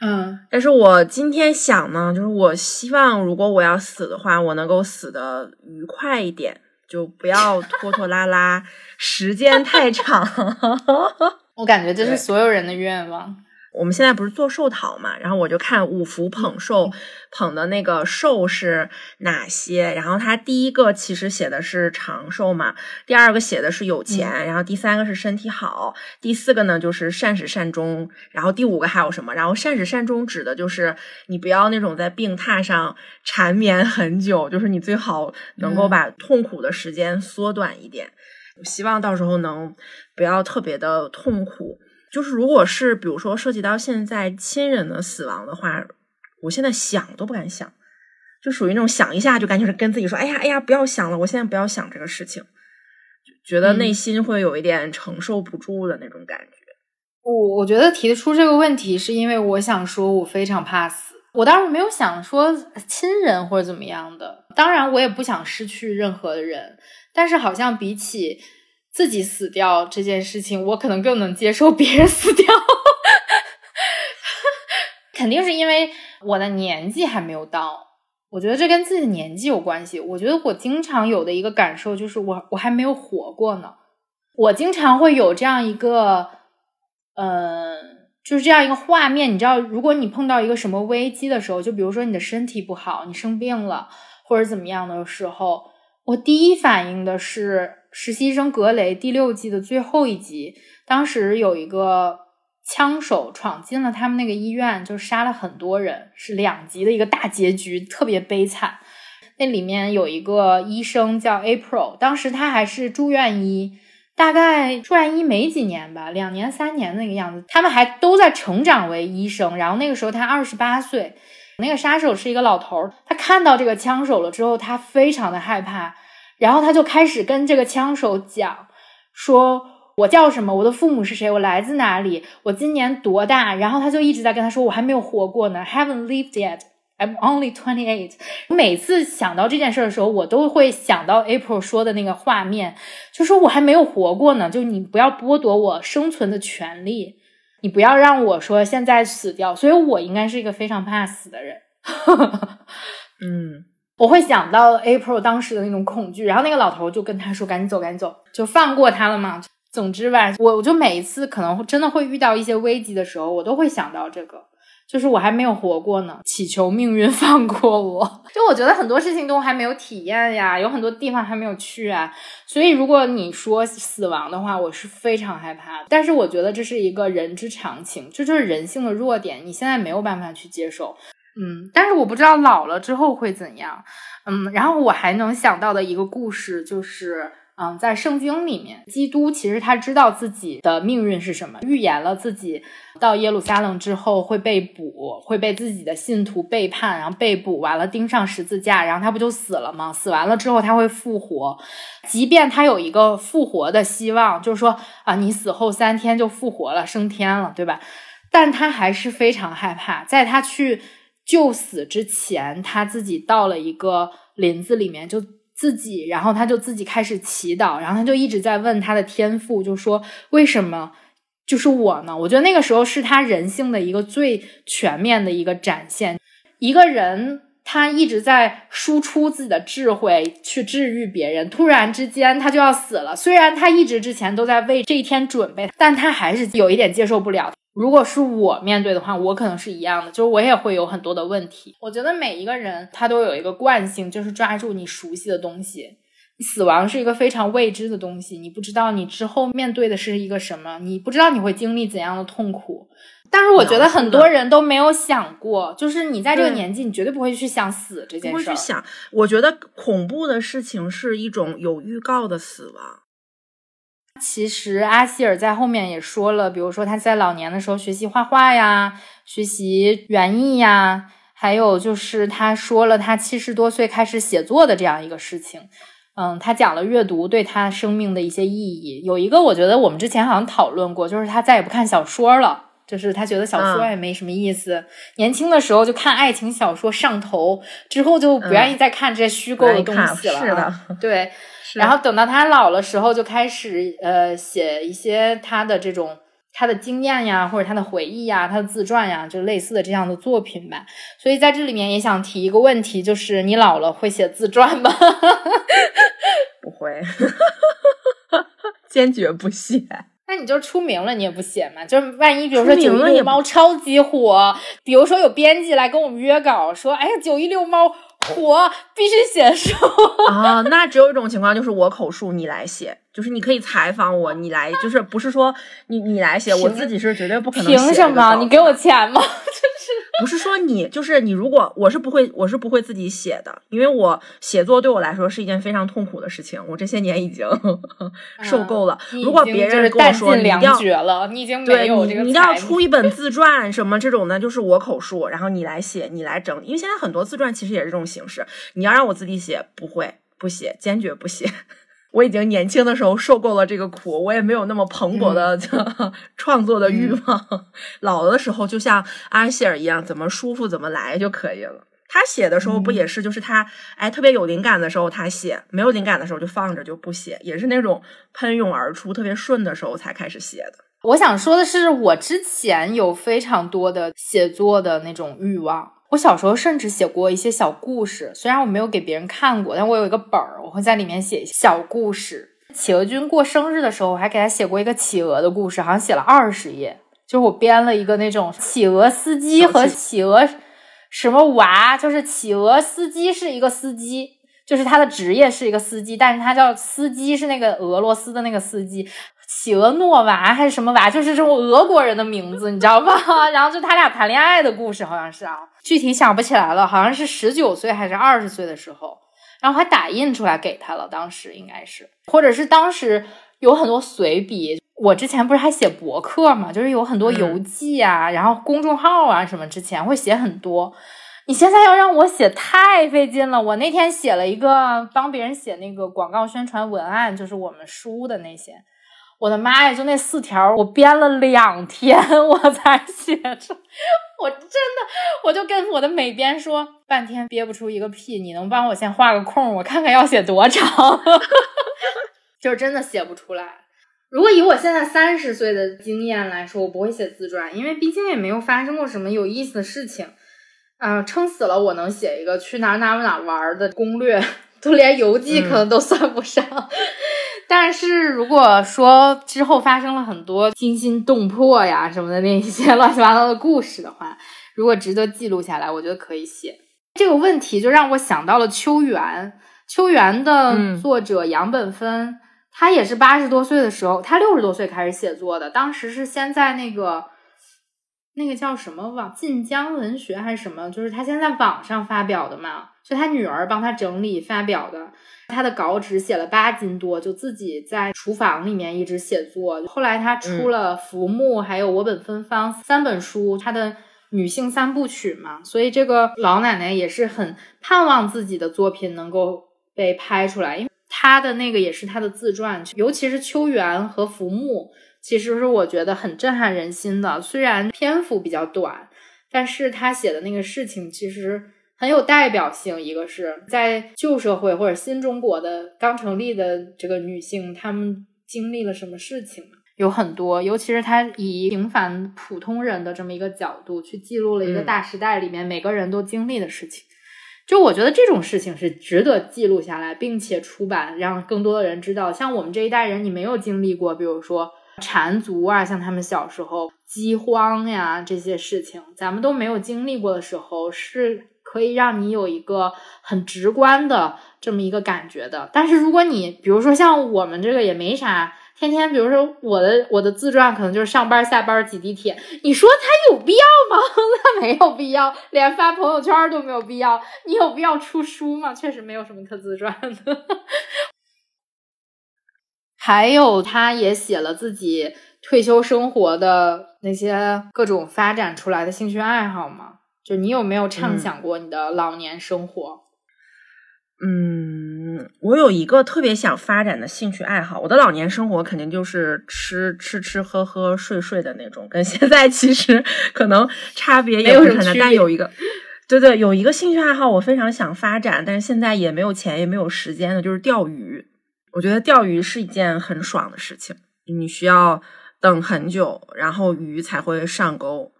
嗯，但是我今天想呢，就是我希望如果我要死的话，我能够死的愉快一点，就不要拖拖拉拉，时间太长。我感觉这是所有人的愿望。我们现在不是做寿桃嘛，然后我就看五福捧寿捧的那个寿是哪些，然后它第一个其实写的是长寿嘛，第二个写的是有钱，然后第三个是身体好，第四个呢就是善始善终，然后第五个还有什么？然后善始善终指的就是你不要那种在病榻上缠绵很久，就是你最好能够把痛苦的时间缩短一点，希望到时候能不要特别的痛苦。就是如果是比如说涉及到现在亲人的死亡的话，我现在想都不敢想。就属于那种想一下就赶紧跟自己说，哎呀哎呀，不要想了，我现在不要想这个事情，觉得内心会有一点承受不住的那种感觉。我我觉得提出这个问题是因为我想说，我非常怕死。我当时没有想说亲人或者怎么样的，当然我也不想失去任何的人，但是好像比起自己死掉这件事情，我可能更能接受别人死掉。肯定是因为我的年纪还没有到，我觉得这跟自己的年纪有关系。我觉得我经常有的一个感受就是，我我还没有活过呢。我经常会有这样一个，嗯。就是这样一个画面，你知道，如果你碰到一个什么危机的时候，就比如说你的身体不好，你生病了或者怎么样的时候，我第一反应的是《实习生格雷》第六季的最后一集，当时有一个枪手闯进了他们那个医院，就杀了很多人，是两集的一个大结局，特别悲惨。那里面有一个医生叫 April，当时他还是住院医。大概住院医没几年吧，两年三年那个样子。他们还都在成长为医生。然后那个时候他二十八岁，那个杀手是一个老头。他看到这个枪手了之后，他非常的害怕。然后他就开始跟这个枪手讲，说我叫什么，我的父母是谁，我来自哪里，我今年多大。然后他就一直在跟他说，我还没有活过呢，haven't lived yet。I'm only twenty eight。每次想到这件事的时候，我都会想到 April 说的那个画面，就说我还没有活过呢，就你不要剥夺我生存的权利，你不要让我说现在死掉。所以我应该是一个非常怕死的人。嗯，我会想到 April 当时的那种恐惧，然后那个老头就跟他说：“赶紧走，赶紧走，就放过他了嘛。”总之吧，我我就每一次可能真的会遇到一些危机的时候，我都会想到这个。就是我还没有活过呢，祈求命运放过我。就我觉得很多事情都还没有体验呀，有很多地方还没有去啊。所以如果你说死亡的话，我是非常害怕的。但是我觉得这是一个人之常情，这就是人性的弱点。你现在没有办法去接受，嗯。但是我不知道老了之后会怎样，嗯。然后我还能想到的一个故事就是。嗯，在圣经里面，基督其实他知道自己的命运是什么，预言了自己到耶路撒冷之后会被捕，会被自己的信徒背叛，然后被捕完了钉上十字架，然后他不就死了吗？死完了之后他会复活，即便他有一个复活的希望，就是说啊，你死后三天就复活了，升天了，对吧？但他还是非常害怕，在他去就死之前，他自己到了一个林子里面就。自己，然后他就自己开始祈祷，然后他就一直在问他的天赋，就说为什么就是我呢？我觉得那个时候是他人性的一个最全面的一个展现。一个人他一直在输出自己的智慧去治愈别人，突然之间他就要死了。虽然他一直之前都在为这一天准备，但他还是有一点接受不了。如果是我面对的话，我可能是一样的，就是我也会有很多的问题。我觉得每一个人他都有一个惯性，就是抓住你熟悉的东西。死亡是一个非常未知的东西，你不知道你之后面对的是一个什么，你不知道你会经历怎样的痛苦。但是我觉得很多人都没有想过，就是你在这个年纪，你绝对不会去想死这件事。不会去想。我觉得恐怖的事情是一种有预告的死亡。其实阿希尔在后面也说了，比如说他在老年的时候学习画画呀，学习园艺呀，还有就是他说了他七十多岁开始写作的这样一个事情。嗯，他讲了阅读对他生命的一些意义。有一个我觉得我们之前好像讨论过，就是他再也不看小说了，就是他觉得小说也没什么意思。年轻的时候就看爱情小说上头，之后就不愿意再看这些虚构的东西了。是的，对。然后等到他老了时候，就开始呃写一些他的这种他的经验呀，或者他的回忆呀，他的自传呀，就类似的这样的作品吧。所以在这里面也想提一个问题，就是你老了会写自传吗？不会，坚决不写。那你就出名了，你也不写嘛？就是万一比如说九一六猫超级火，比如说有编辑来跟我们约稿说，哎呀九一六猫。我必须写书啊！那只有一种情况，就是我口述，你来写。就是你可以采访我，你来，就是不是说你你来写，我自己是绝对不可能。凭什么？你给我钱吗？不是说你，就是你。如果我是不会，我是不会自己写的，因为我写作对我来说是一件非常痛苦的事情。我这些年已经 受够了。如果别人跟我说你要了，你已经对你你要出一本自传什么这种的，就是我口述，然后你来写，你来整。因为现在很多自传其实也是这种形式。你要让我自己写，不会，不写，坚决不写。我已经年轻的时候受够了这个苦，我也没有那么蓬勃的 创作的欲望。老了的时候，就像阿希尔一样，怎么舒服怎么来就可以了。他写的时候不也是，就是他哎特别有灵感的时候他写，没有灵感的时候就放着就不写，也是那种喷涌而出特别顺的时候才开始写的。我想说的是，我之前有非常多的写作的那种欲望。我小时候甚至写过一些小故事，虽然我没有给别人看过，但我有一个本儿，我会在里面写小故事。企鹅君过生日的时候，我还给他写过一个企鹅的故事，好像写了二十页。就是我编了一个那种企鹅司机和企鹅什么娃，就是企鹅司机是一个司机，就是他的职业是一个司机，但是他叫司机是那个俄罗斯的那个司机。企鹅诺娃还是什么娃，就是这种俄国人的名字，你知道吧？然后就他俩谈恋爱的故事，好像是啊，具体想不起来了，好像是十九岁还是二十岁的时候，然后还打印出来给他了，当时应该是，或者是当时有很多随笔。我之前不是还写博客嘛，就是有很多游记啊，然后公众号啊什么，之前会写很多。你现在要让我写太费劲了。我那天写了一个帮别人写那个广告宣传文案，就是我们书的那些。我的妈呀！就那四条，我编了两天，我才写出。我真的，我就跟我的美编说，半天憋不出一个屁。你能帮我先画个空，我看看要写多长？就是真的写不出来。如果以我现在三十岁的经验来说，我不会写自传，因为毕竟也没有发生过什么有意思的事情。啊，撑死了我能写一个去哪哪哪玩的攻略，都连游记可能都算不上。但是如果说之后发生了很多惊心动魄呀什么的那些乱七八糟的故事的话，如果值得记录下来，我觉得可以写。这个问题就让我想到了《秋园》，《秋园》的作者杨本芬，他也是八十多岁的时候，他六十多岁开始写作的，当时是先在那个那个叫什么网晋江文学还是什么，就是他先在网上发表的嘛，就他女儿帮他整理发表的。他的稿纸写了八斤多，就自己在厨房里面一直写作。后来他出了《浮木》还有《我本芬芳》三本书，他的女性三部曲嘛。所以这个老奶奶也是很盼望自己的作品能够被拍出来，因为她的那个也是她的自传，尤其是《秋园》和《浮木》，其实是我觉得很震撼人心的。虽然篇幅比较短，但是他写的那个事情其实。很有代表性，一个是在旧社会或者新中国的刚成立的这个女性，她们经历了什么事情有很多，尤其是她以平凡普通人的这么一个角度去记录了一个大时代里面每个人都经历的事情。就我觉得这种事情是值得记录下来，并且出版，让更多的人知道。像我们这一代人，你没有经历过，比如说缠足啊，像他们小时候饥荒呀这些事情，咱们都没有经历过的时候是。可以让你有一个很直观的这么一个感觉的，但是如果你比如说像我们这个也没啥，天天比如说我的我的自传可能就是上班下班挤地铁，你说它有必要吗？那没有必要，连发朋友圈都没有必要。你有必要出书吗？确实没有什么可自传的。还有，他也写了自己退休生活的那些各种发展出来的兴趣爱好吗？就你有没有畅想过你的老年生活？嗯，我有一个特别想发展的兴趣爱好。我的老年生活肯定就是吃吃吃喝喝睡睡的那种，跟现在其实可能差别也不是很大。但有一个，对对，有一个兴趣爱好我非常想发展，但是现在也没有钱也没有时间的，就是钓鱼。我觉得钓鱼是一件很爽的事情，你需要等很久，然后鱼才会上钩。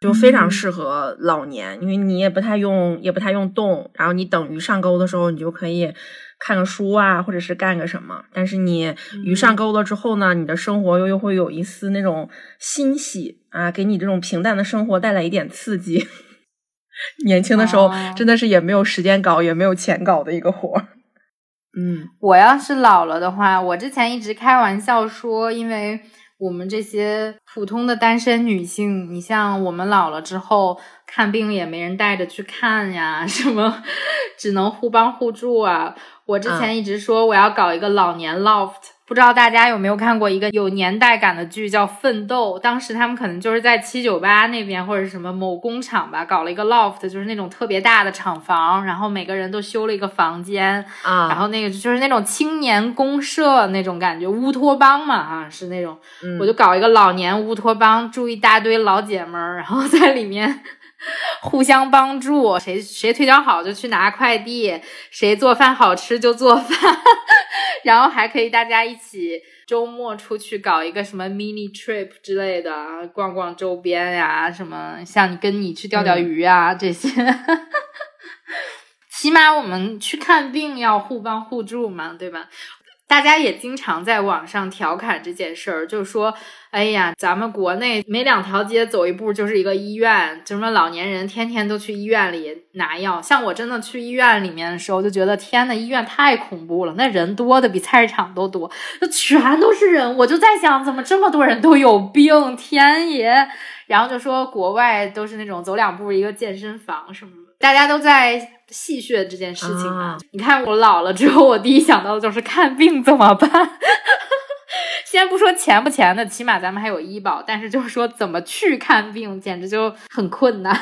就非常适合老年，因为你也不太用，也不太用动，然后你等鱼上钩的时候，你就可以看个书啊，或者是干个什么。但是你鱼上钩了之后呢，你的生活又又会有一丝那种欣喜啊，给你这种平淡的生活带来一点刺激。年轻的时候真的是也没有时间搞，也没有钱搞的一个活儿。嗯，我要是老了的话，我之前一直开玩笑说，因为我们这些普通的单身女性，你像我们老了之后看病也没人带着去看呀，什么只能互帮互助啊。我之前一直说我要搞一个老年 loft。不知道大家有没有看过一个有年代感的剧，叫《奋斗》。当时他们可能就是在七九八那边或者什么某工厂吧，搞了一个 loft，就是那种特别大的厂房，然后每个人都修了一个房间啊，然后那个就是那种青年公社那种感觉，乌托邦嘛，啊，是那种，我就搞一个老年乌托邦，住一大堆老姐们儿，然后在里面。互相帮助，谁谁腿脚好就去拿快递，谁做饭好吃就做饭，然后还可以大家一起周末出去搞一个什么 mini trip 之类的，逛逛周边呀，什么像你跟你去钓钓鱼啊这些，起码我们去看病要互帮互助嘛，对吧？大家也经常在网上调侃这件事儿，就说，哎呀，咱们国内每两条街走一步就是一个医院，什么老年人天天都去医院里拿药。像我真的去医院里面的时候，就觉得天呐，医院太恐怖了，那人多的比菜市场都多，就全都是人。我就在想，怎么这么多人都有病？天爷！然后就说国外都是那种走两步一个健身房什么的，大家都在。戏谑这件事情啊，你看我老了之后，我第一想到的就是看病怎么办。先不说钱不钱的，起码咱们还有医保，但是就是说怎么去看病，简直就很困难。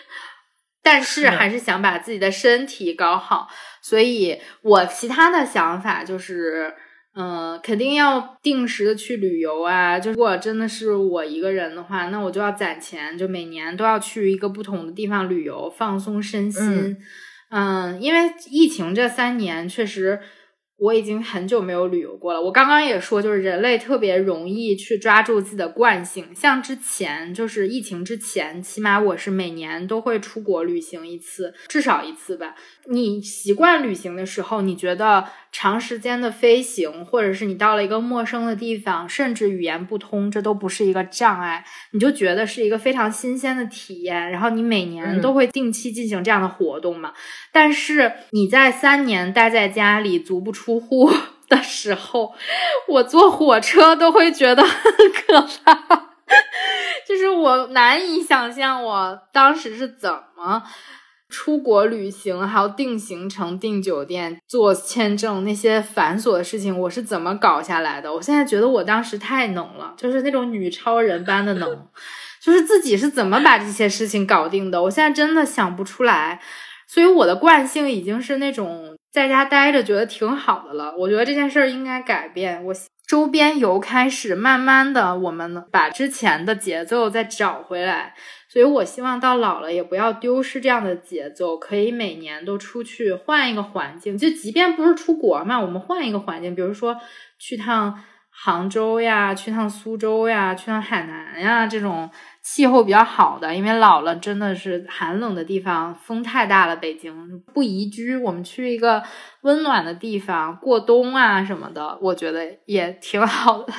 但是还是想把自己的身体搞好，所以我其他的想法就是。嗯，肯定要定时的去旅游啊！就如果真的是我一个人的话，那我就要攒钱，就每年都要去一个不同的地方旅游，放松身心。嗯，因为疫情这三年确实。我已经很久没有旅游过了。我刚刚也说，就是人类特别容易去抓住自己的惯性。像之前就是疫情之前，起码我是每年都会出国旅行一次，至少一次吧。你习惯旅行的时候，你觉得长时间的飞行，或者是你到了一个陌生的地方，甚至语言不通，这都不是一个障碍，你就觉得是一个非常新鲜的体验。然后你每年都会定期进行这样的活动嘛？但是你在三年待在家里足不出户的时候，我坐火车都会觉得很可怕，就是我难以想象我当时是怎么出国旅行，还要定行程、订酒店、做签证那些繁琐的事情，我是怎么搞下来的？我现在觉得我当时太能了，就是那种女超人般的能，就是自己是怎么把这些事情搞定的？我现在真的想不出来。所以我的惯性已经是那种在家待着觉得挺好的了。我觉得这件事儿应该改变。我周边游开始慢慢的，我们把之前的节奏再找回来。所以我希望到老了也不要丢失这样的节奏，可以每年都出去换一个环境。就即便不是出国嘛，我们换一个环境，比如说去趟杭州呀，去趟苏州呀，去趟海南呀这种。气候比较好的，因为老了真的是寒冷的地方，风太大了。北京不宜居，我们去一个温暖的地方过冬啊什么的，我觉得也挺好的。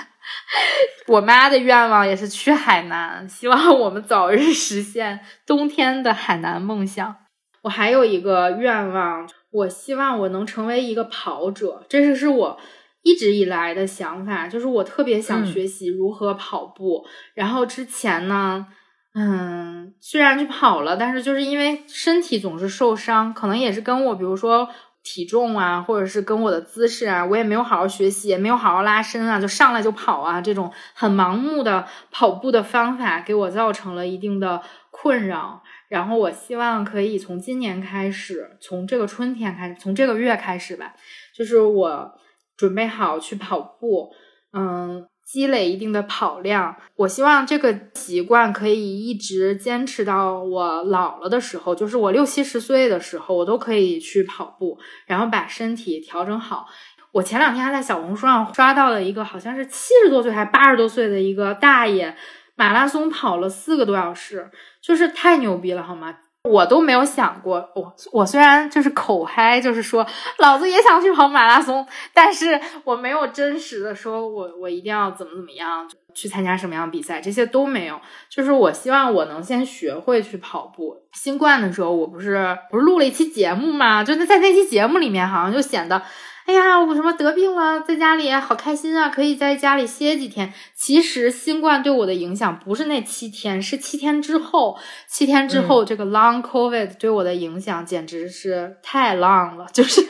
我妈的愿望也是去海南，希望我们早日实现冬天的海南梦想。我还有一个愿望，我希望我能成为一个跑者，这是是我。一直以来的想法就是，我特别想学习如何跑步。然后之前呢，嗯，虽然去跑了，但是就是因为身体总是受伤，可能也是跟我，比如说体重啊，或者是跟我的姿势啊，我也没有好好学习，也没有好好拉伸啊，就上来就跑啊，这种很盲目的跑步的方法，给我造成了一定的困扰。然后我希望可以从今年开始，从这个春天开始，从这个月开始吧，就是我。准备好去跑步，嗯，积累一定的跑量。我希望这个习惯可以一直坚持到我老了的时候，就是我六七十岁的时候，我都可以去跑步，然后把身体调整好。我前两天还在小红书上刷到了一个，好像是七十多岁还八十多岁的一个大爷，马拉松跑了四个多小时，就是太牛逼了，好吗？我都没有想过，我我虽然就是口嗨，就是说老子也想去跑马拉松，但是我没有真实的说，我我一定要怎么怎么样去参加什么样比赛，这些都没有。就是我希望我能先学会去跑步。新冠的时候，我不是不是录了一期节目吗？就在那期节目里面，好像就显得。哎呀，我什么得病了，在家里好开心啊，可以在家里歇几天。其实新冠对我的影响不是那七天，是七天之后。七天之后，这个 long covid 对我的影响简直是太 long 了，就是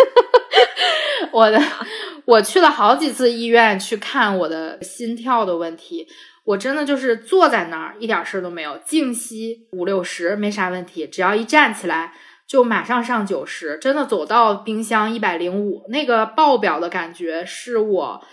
我的，我去了好几次医院去看我的心跳的问题。我真的就是坐在那儿，一点事儿都没有，静息五六十没啥问题，只要一站起来就马上上九十，真的走到冰箱一百零五，那个爆表的感觉是我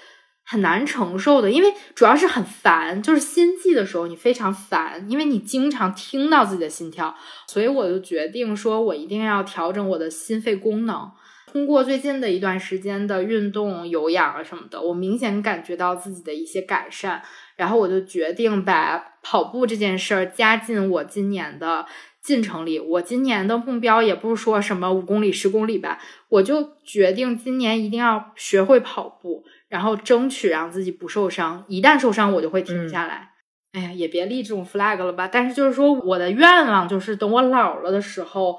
很难承受的，因为主要是很烦，就是心悸的时候你非常烦，因为你经常听到自己的心跳，所以我就决定说我一定要调整我的心肺功能。通过最近的一段时间的运动、有氧啊什么的，我明显感觉到自己的一些改善。然后我就决定把跑步这件事儿加进我今年的进程里。我今年的目标也不是说什么五公里、十公里吧，我就决定今年一定要学会跑步，然后争取让自己不受伤。一旦受伤，我就会停下来。哎呀，也别立这种 flag 了吧。但是就是说，我的愿望就是等我老了的时候。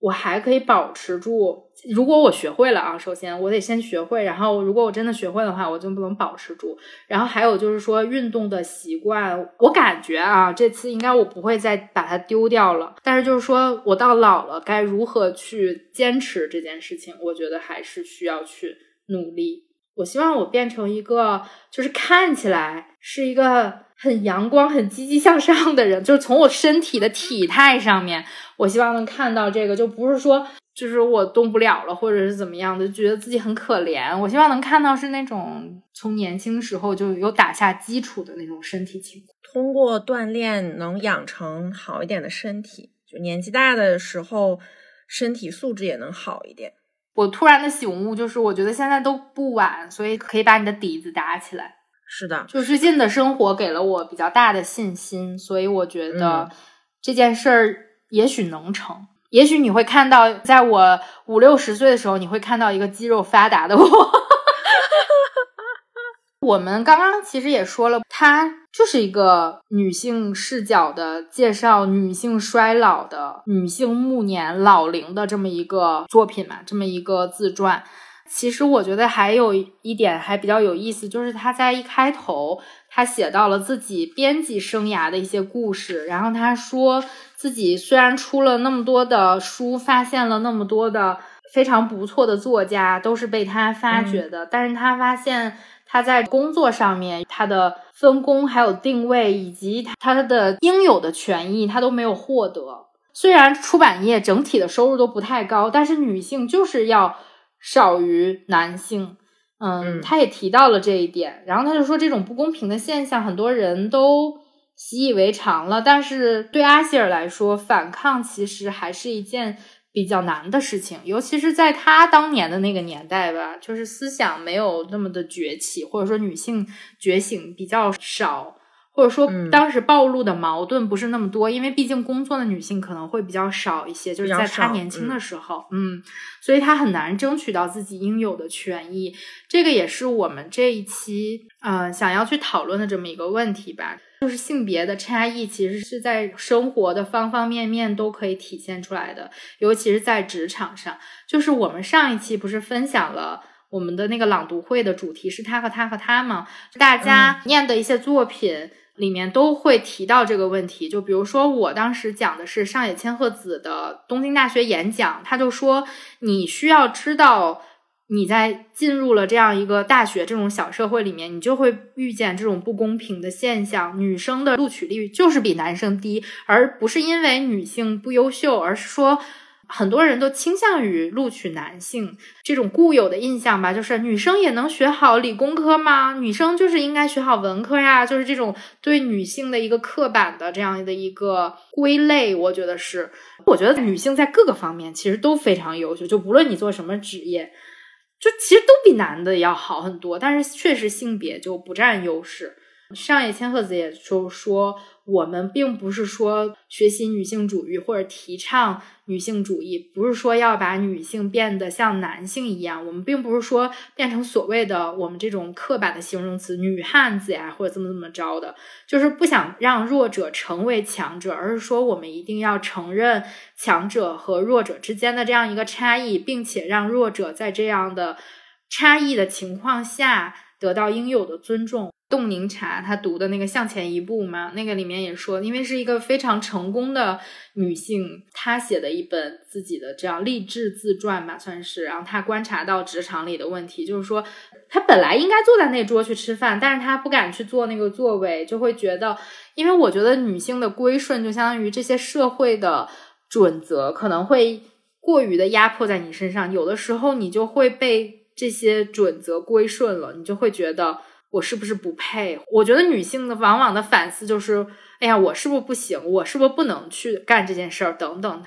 我还可以保持住，如果我学会了啊，首先我得先学会，然后如果我真的学会的话，我就不能保持住。然后还有就是说运动的习惯，我感觉啊，这次应该我不会再把它丢掉了。但是就是说我到老了该如何去坚持这件事情，我觉得还是需要去努力。我希望我变成一个就是看起来是一个。很阳光、很积极向上的人，就是从我身体的体态上面，我希望能看到这个，就不是说就是我动不了了，或者是怎么样的，觉得自己很可怜。我希望能看到是那种从年轻时候就有打下基础的那种身体情况，通过锻炼能养成好一点的身体，就年纪大的时候身体素质也能好一点。我突然的醒悟就是，我觉得现在都不晚，所以可以把你的底子打起来。是的，就最近的生活给了我比较大的信心，所以我觉得这件事儿也许能成。也许你会看到，在我五六十岁的时候，你会看到一个肌肉发达的我。我们刚刚其实也说了，它就是一个女性视角的介绍女性衰老的、女性暮年老龄的这么一个作品嘛，这么一个自传。其实我觉得还有一点还比较有意思，就是他在一开头，他写到了自己编辑生涯的一些故事。然后他说自己虽然出了那么多的书，发现了那么多的非常不错的作家，都是被他发掘的，但是他发现他在工作上面，他的分工还有定位以及他的应有的权益，他都没有获得。虽然出版业整体的收入都不太高，但是女性就是要。少于男性，嗯，他也提到了这一点，然后他就说这种不公平的现象，很多人都习以为常了，但是对阿希尔来说，反抗其实还是一件比较难的事情，尤其是在他当年的那个年代吧，就是思想没有那么的崛起，或者说女性觉醒比较少。或者说，当时暴露的矛盾不是那么多，因为毕竟工作的女性可能会比较少一些，就是在她年轻的时候，嗯，所以她很难争取到自己应有的权益。这个也是我们这一期呃想要去讨论的这么一个问题吧，就是性别的差异其实是在生活的方方面面都可以体现出来的，尤其是在职场上。就是我们上一期不是分享了我们的那个朗读会的主题是他和他和他吗？大家念的一些作品。里面都会提到这个问题，就比如说我当时讲的是上野千鹤子的东京大学演讲，他就说你需要知道你在进入了这样一个大学这种小社会里面，你就会遇见这种不公平的现象，女生的录取率就是比男生低，而不是因为女性不优秀，而是说。很多人都倾向于录取男性，这种固有的印象吧，就是女生也能学好理工科吗？女生就是应该学好文科呀，就是这种对女性的一个刻板的这样的一个归类。我觉得是，我觉得女性在各个方面其实都非常优秀，就不论你做什么职业，就其实都比男的要好很多。但是确实性别就不占优势。上野千鹤子也就说。我们并不是说学习女性主义或者提倡女性主义，不是说要把女性变得像男性一样。我们并不是说变成所谓的我们这种刻板的形容词“女汉子”呀，或者怎么怎么着的，就是不想让弱者成为强者，而是说我们一定要承认强者和弱者之间的这样一个差异，并且让弱者在这样的差异的情况下得到应有的尊重。冻柠茶她读的那个向前一步嘛，那个里面也说，因为是一个非常成功的女性，她写的一本自己的这样励志自传吧，算是。然后她观察到职场里的问题，就是说她本来应该坐在那桌去吃饭，但是她不敢去坐那个座位，就会觉得，因为我觉得女性的归顺就相当于这些社会的准则可能会过于的压迫在你身上，有的时候你就会被这些准则归顺了，你就会觉得。我是不是不配？我觉得女性的往往的反思就是，哎呀，我是不是不行？我是不是不能去干这件事儿？等等。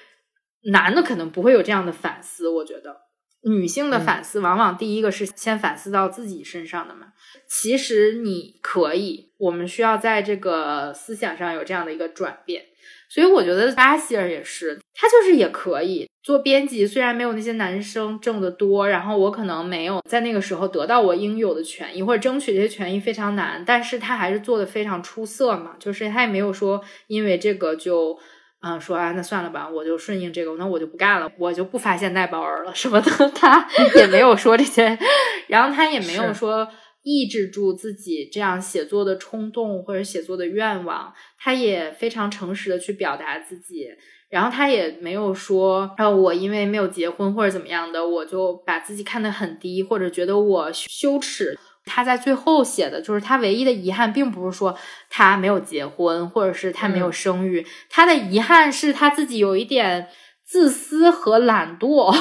男的可能不会有这样的反思。我觉得女性的反思往往第一个是先反思到自己身上的嘛。其实你可以，我们需要在这个思想上有这样的一个转变。所以我觉得巴希尔也是，他就是也可以做编辑，虽然没有那些男生挣得多，然后我可能没有在那个时候得到我应有的权益或者争取这些权益非常难，但是他还是做的非常出色嘛，就是他也没有说因为这个就嗯说啊那算了吧，我就顺应这个，那我就不干了，我就不发现代包了什么的，他也没有说这些，然后他也没有说。抑制住自己这样写作的冲动或者写作的愿望，他也非常诚实的去表达自己，然后他也没有说，啊，我因为没有结婚或者怎么样的，我就把自己看得很低，或者觉得我羞耻。他在最后写的就是他唯一的遗憾，并不是说他没有结婚，或者是他没有生育，他的遗憾是他自己有一点自私和懒惰，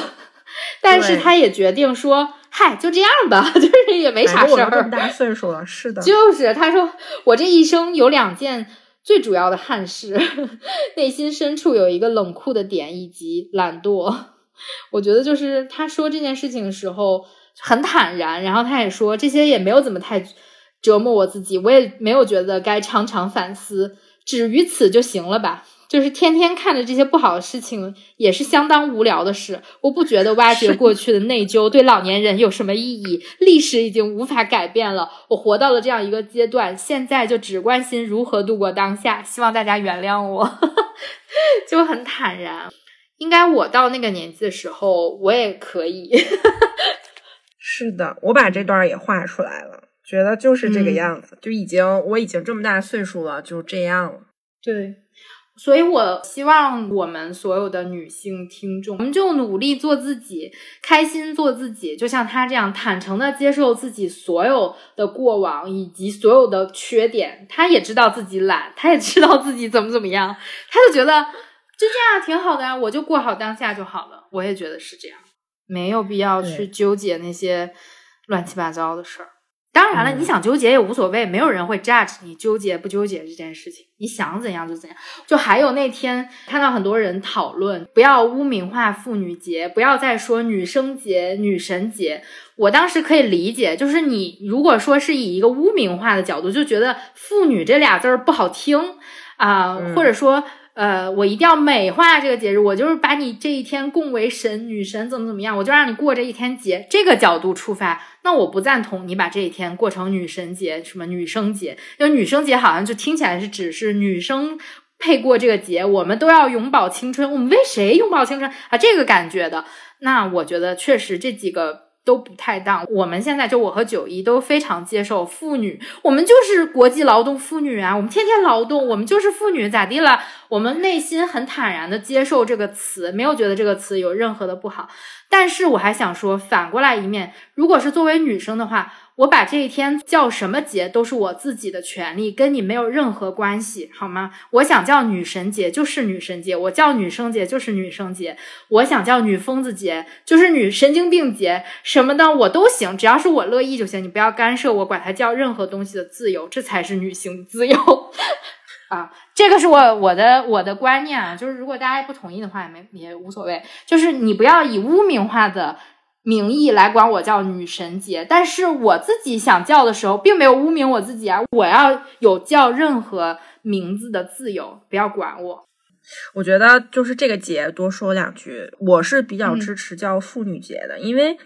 但是他也决定说。嗨，就这样吧，就是也没啥事儿。这么大岁数了，是的。就是他说，我这一生有两件最主要的憾事，内心深处有一个冷酷的点，以及懒惰。我觉得就是他说这件事情的时候很坦然，然后他也说这些也没有怎么太折磨我自己，我也没有觉得该常常反思，止于此就行了吧。就是天天看着这些不好的事情，也是相当无聊的事。我不觉得挖掘过去的内疚对老年人有什么意义。历史已经无法改变了，我活到了这样一个阶段，现在就只关心如何度过当下。希望大家原谅我，就很坦然。应该我到那个年纪的时候，我也可以。是的，我把这段也画出来了，觉得就是这个样子，就已经我已经这么大岁数了，就这样了。对。所以，我希望我们所有的女性听众，我们就努力做自己，开心做自己，就像她这样坦诚的接受自己所有的过往以及所有的缺点。她也知道自己懒，她也知道自己怎么怎么样，他就觉得就这样挺好的啊，我就过好当下就好了。我也觉得是这样，没有必要去纠结那些乱七八糟的事儿。当然了，你想纠结也无所谓，没有人会 judge 你纠结不纠结这件事情。你想怎样就怎样。就还有那天看到很多人讨论，不要污名化妇女节，不要再说女生节、女神节。我当时可以理解，就是你如果说是以一个污名化的角度，就觉得妇女这俩字儿不好听啊，或者说。呃，我一定要美化这个节日，我就是把你这一天供为神、女神，怎么怎么样，我就让你过这一天节。这个角度出发，那我不赞同你把这一天过成女神节，什么女生节。就女生节好像就听起来是只是女生配过这个节，我们都要永葆青春，我们为谁永葆青春啊？这个感觉的，那我觉得确实这几个。都不太当。我们现在就我和九一都非常接受妇女，我们就是国际劳动妇女啊，我们天天劳动，我们就是妇女，咋地了？我们内心很坦然的接受这个词，没有觉得这个词有任何的不好。但是我还想说，反过来一面，如果是作为女生的话。我把这一天叫什么节都是我自己的权利，跟你没有任何关系，好吗？我想叫女神节就是女神节，我叫女生节就是女生节，我想叫女疯子节就是女神经病节，什么的我都行，只要是我乐意就行，你不要干涉我管它叫任何东西的自由，这才是女性自由 啊！这个是我我的我的观念啊，就是如果大家不同意的话也没也无所谓，就是你不要以污名化的。名义来管我叫女神节，但是我自己想叫的时候，并没有污名我自己啊！我要有叫任何名字的自由，不要管我。我觉得就是这个节多说两句，我是比较支持叫妇女节的，因为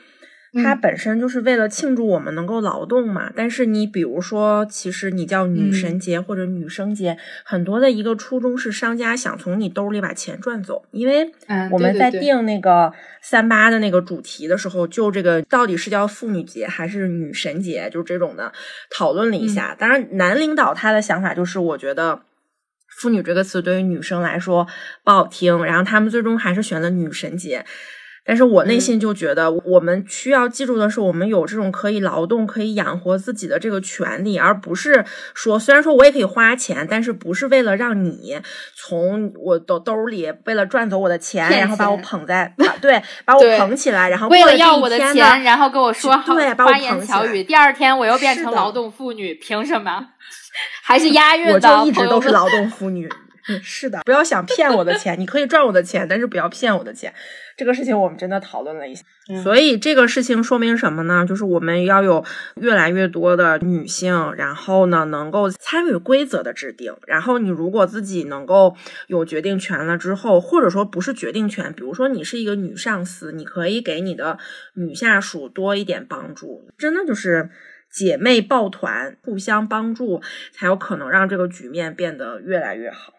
它本身就是为了庆祝我们能够劳动嘛。但是你比如说，其实你叫女神节或者女生节，很多的一个初衷是商家想从你兜里把钱赚走。因为我们在定那个三八的那个主题的时候，就这个到底是叫妇女节还是女神节，就这种的讨论了一下。当然，男领导他的想法就是，我觉得“妇女”这个词对于女生来说不好听，然后他们最终还是选了女神节。但是我内心就觉得，我们需要记住的是，我们有这种可以劳动、可以养活自己的这个权利，而不是说，虽然说我也可以花钱，但是不是为了让你从我的兜里为了赚走我的钱，然后把我捧在，对，把我捧起来，然后为了要我的钱，然后跟我说对，花言巧语，第二天我又变成劳动妇女，凭什么？还是 押韵的，我就一直都是劳动妇女。是的，不要想骗我的钱，你可以赚我的钱，但是不要骗我的钱。这个事情我们真的讨论了一下，所以这个事情说明什么呢？就是我们要有越来越多的女性，然后呢能够参与规则的制定。然后你如果自己能够有决定权了之后，或者说不是决定权，比如说你是一个女上司，你可以给你的女下属多一点帮助。真的就是姐妹抱团，互相帮助，才有可能让这个局面变得越来越好。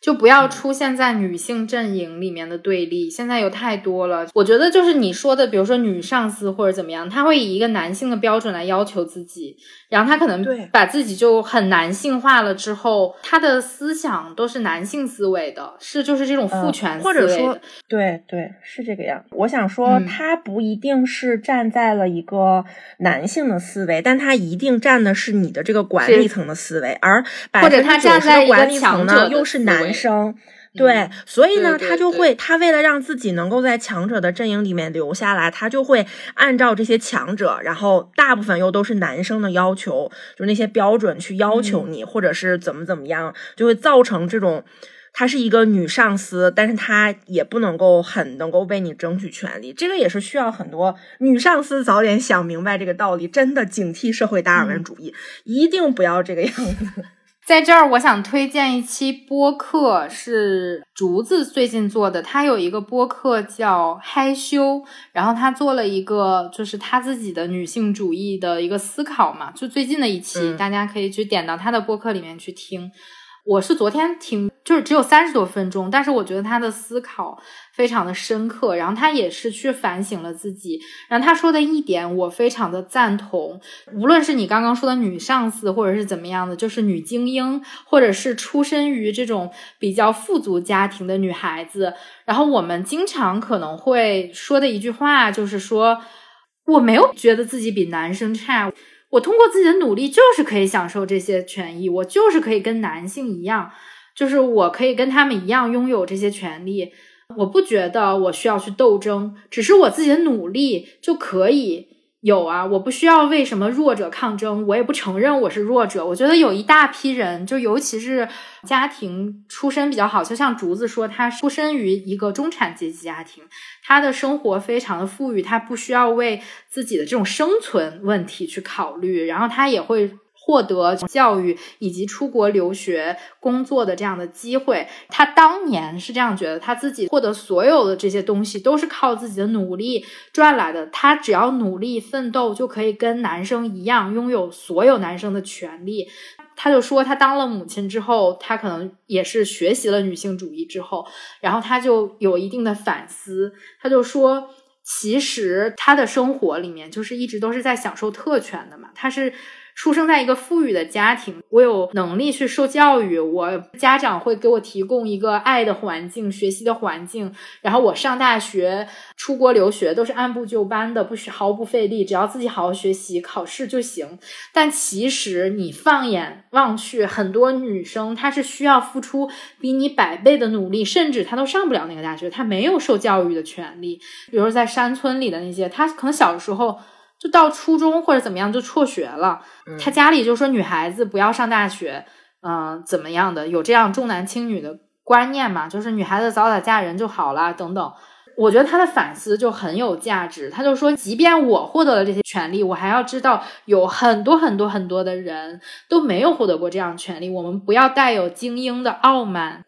就不要出现在女性阵营里面的对立，现在有太多了。我觉得就是你说的，比如说女上司或者怎么样，他会以一个男性的标准来要求自己，然后他可能把自己就很男性化了，之后他的思想都是男性思维的，是就是这种父权思维的。对对，是这个样。我想说，他不一定是站在了一个男性的思维，但他一定站的是你的这个管理层的思维，而或者他站在管理层呢，又是男。生对，所以呢，他就会，他为了让自己能够在强者的阵营里面留下来，他就会按照这些强者，然后大部分又都是男生的要求，就那些标准去要求你，或者是怎么怎么样，就会造成这种，她是一个女上司，但是她也不能够很能够为你争取权利，这个也是需要很多女上司早点想明白这个道理，真的警惕社会达尔文主义，一定不要这个样子。在这儿，我想推荐一期播客，是竹子最近做的。他有一个播客叫《嗨羞》，然后他做了一个就是他自己的女性主义的一个思考嘛，就最近的一期，大家可以去点到他的播客里面去听。我是昨天听，就是只有三十多分钟，但是我觉得他的思考非常的深刻，然后他也是去反省了自己，然后他说的一点我非常的赞同，无论是你刚刚说的女上司，或者是怎么样的，就是女精英，或者是出身于这种比较富足家庭的女孩子，然后我们经常可能会说的一句话就是说，我没有觉得自己比男生差。我通过自己的努力，就是可以享受这些权益，我就是可以跟男性一样，就是我可以跟他们一样拥有这些权利。我不觉得我需要去斗争，只是我自己的努力就可以。有啊，我不需要为什么弱者抗争，我也不承认我是弱者。我觉得有一大批人，就尤其是家庭出身比较好，就像竹子说，他出身于一个中产阶级家庭，他的生活非常的富裕，他不需要为自己的这种生存问题去考虑，然后他也会。获得教育以及出国留学工作的这样的机会，他当年是这样觉得，他自己获得所有的这些东西都是靠自己的努力赚来的。他只要努力奋斗，就可以跟男生一样拥有所有男生的权利。他就说，他当了母亲之后，他可能也是学习了女性主义之后，然后他就有一定的反思。他就说，其实他的生活里面就是一直都是在享受特权的嘛，他是。出生在一个富裕的家庭，我有能力去受教育，我家长会给我提供一个爱的环境、学习的环境。然后我上大学、出国留学都是按部就班的，不需毫不费力，只要自己好好学习、考试就行。但其实你放眼望去，很多女生她是需要付出比你百倍的努力，甚至她都上不了那个大学，她没有受教育的权利。比如在山村里的那些，她可能小时候。就到初中或者怎么样就辍学了，他家里就说女孩子不要上大学，嗯，怎么样的有这样重男轻女的观念嘛？就是女孩子早点嫁人就好了等等。我觉得他的反思就很有价值。他就说，即便我获得了这些权利，我还要知道有很多很多很多的人都没有获得过这样权利。我们不要带有精英的傲慢。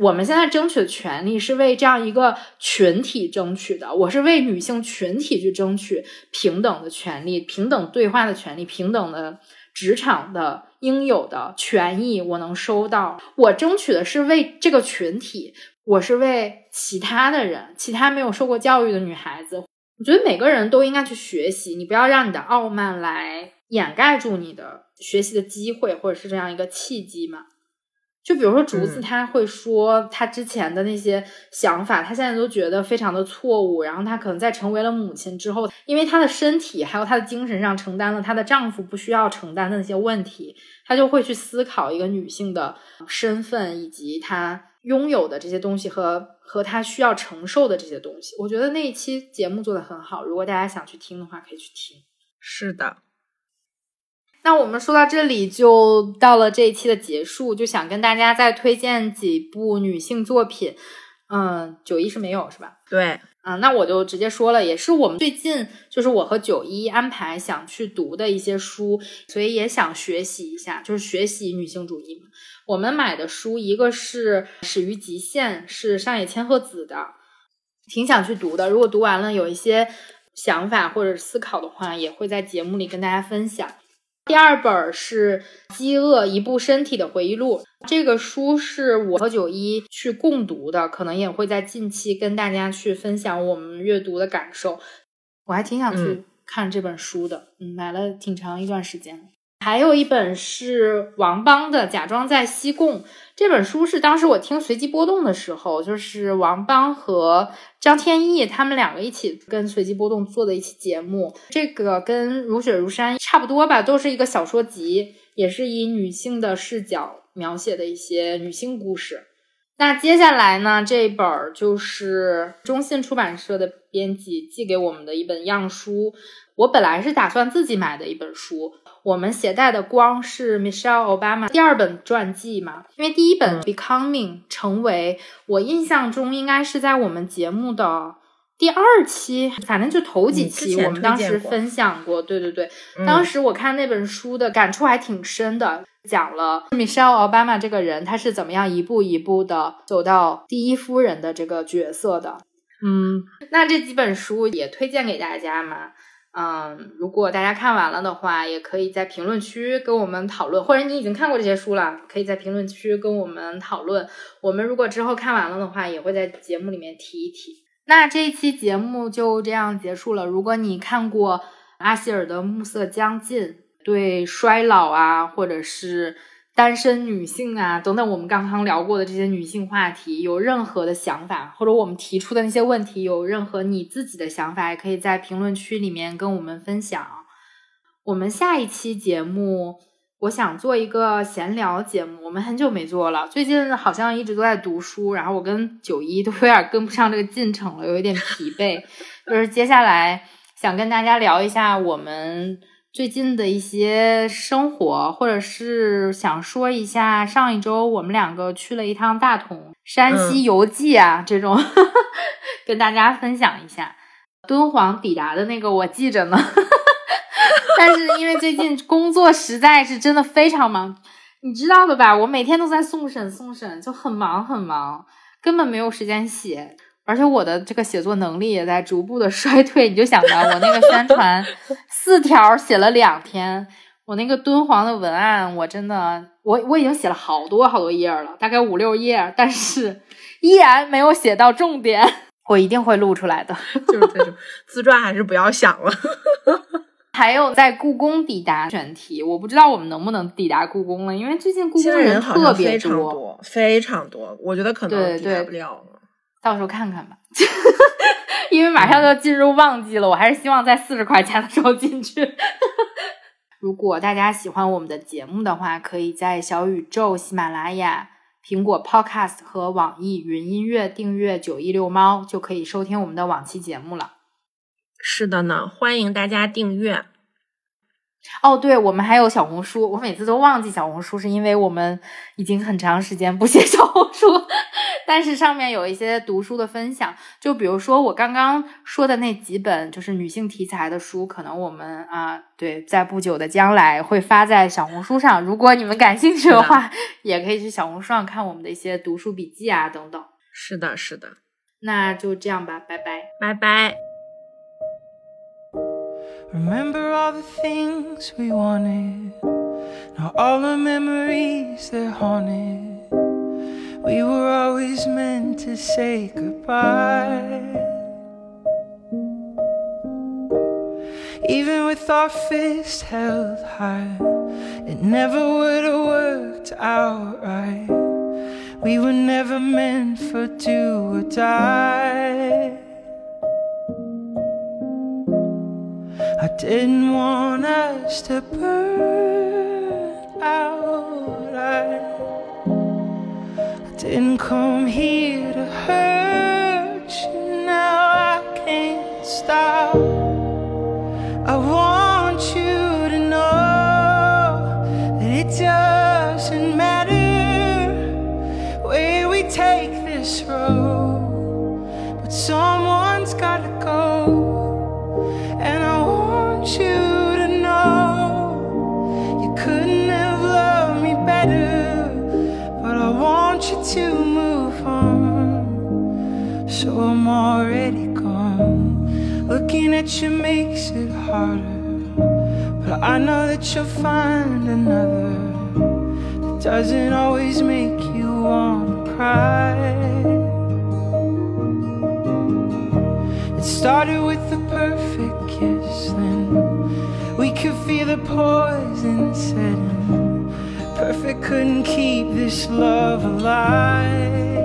我们现在争取的权利是为这样一个群体争取的，我是为女性群体去争取平等的权利、平等对话的权利、平等的职场的应有的权益，我能收到。我争取的是为这个群体，我是为其他的人，其他没有受过教育的女孩子。我觉得每个人都应该去学习，你不要让你的傲慢来掩盖住你的学习的机会，或者是这样一个契机嘛。就比如说竹子，他会说他之前的那些想法，他现在都觉得非常的错误。然后他可能在成为了母亲之后，因为她的身体还有她的精神上承担了她的丈夫不需要承担的那些问题，她就会去思考一个女性的身份以及她拥有的这些东西和和她需要承受的这些东西。我觉得那一期节目做的很好，如果大家想去听的话，可以去听。是的。那我们说到这里就到了这一期的结束，就想跟大家再推荐几部女性作品。嗯，九一是没有是吧？对，嗯，那我就直接说了，也是我们最近就是我和九一安排想去读的一些书，所以也想学习一下，就是学习女性主义嘛。我们买的书一个是《始于极限》，是上野千鹤子的，挺想去读的。如果读完了有一些想法或者思考的话，也会在节目里跟大家分享。第二本是《饥饿：一部身体的回忆录》，这个书是我和九一去共读的，可能也会在近期跟大家去分享我们阅读的感受。我还挺想去看这本书的，嗯，买了挺长一段时间。还有一本是王邦的《假装在西贡》这本书是当时我听随机波动的时候，就是王邦和张天翼他们两个一起跟随机波动做的一期节目。这个跟如雪如山差不多吧，都是一个小说集，也是以女性的视角描写的一些女性故事。那接下来呢，这本就是中信出版社的编辑寄给我们的一本样书。我本来是打算自己买的一本书。我们携带的光是 Michelle Obama 第二本传记嘛？因为第一本 Becoming 成为我印象中应该是在我们节目的第二期，反正就头几期，我们当时分享过。对对对，当时我看那本书的感触还挺深的，讲了 Michelle Obama 这个人他是怎么样一步一步的走到第一夫人的这个角色的。嗯，那这几本书也推荐给大家嘛。嗯，如果大家看完了的话，也可以在评论区跟我们讨论，或者你已经看过这些书了，可以在评论区跟我们讨论。我们如果之后看完了的话，也会在节目里面提一提。那这一期节目就这样结束了。如果你看过阿希尔的《暮色将近》，对衰老啊，或者是。单身女性啊，等等，我们刚刚聊过的这些女性话题，有任何的想法，或者我们提出的那些问题，有任何你自己的想法，也可以在评论区里面跟我们分享。我们下一期节目，我想做一个闲聊节目，我们很久没做了，最近好像一直都在读书，然后我跟九一都有点跟不上这个进程了，有一点疲惫，就是接下来想跟大家聊一下我们。最近的一些生活，或者是想说一下上一周我们两个去了一趟大同山西游记啊，这种 跟大家分享一下。敦煌抵达的那个我记着呢，但是因为最近工作实在是真的非常忙，你知道的吧？我每天都在送审送审，就很忙很忙，根本没有时间写。而且我的这个写作能力也在逐步的 衰退，你就想到我那个宣传 四条写了两天，我那个敦煌的文案我真的我我已经写了好多好多页了，大概五六页，但是 依然没有写到重点。我一定会录出来的，就是这种自传还是不要想了。还有在故宫抵达选题，我不知道我们能不能抵达故宫了，因为最近故宫人特别多，非常多，我觉得可能抵达不了。到时候看看吧，因为马上就要进入旺季了，我还是希望在四十块钱的时候进去。如果大家喜欢我们的节目的话，可以在小宇宙、喜马拉雅、苹果 Podcast 和网易云音乐订阅“九一六猫”，就可以收听我们的往期节目了。是的呢，欢迎大家订阅。哦，对，我们还有小红书，我每次都忘记小红书，是因为我们已经很长时间不写小红书。但是上面有一些读书的分享，就比如说我刚刚说的那几本就是女性题材的书，可能我们啊，对，在不久的将来会发在小红书上。如果你们感兴趣的话，也可以去小红书上看我们的一些读书笔记啊等等。是的，是的，那就这样吧，拜拜，拜拜。Remember all the things we wanted. Now all the memories they're haunted. We were always meant to say goodbye. Even with our fists held high, it never would have worked out right. We were never meant for do or die. I didn't want us to burn out. I, didn't come here to hurt you. Now I can't stop. I want you to know that it doesn't matter where we take this road, but someone's gotta to move on. So I'm already gone. Looking at you makes it harder, but I know that you'll find another that doesn't always make you wanna cry. It started with the perfect kiss, then we could feel the poison setting. Perfect couldn't keep this love alive.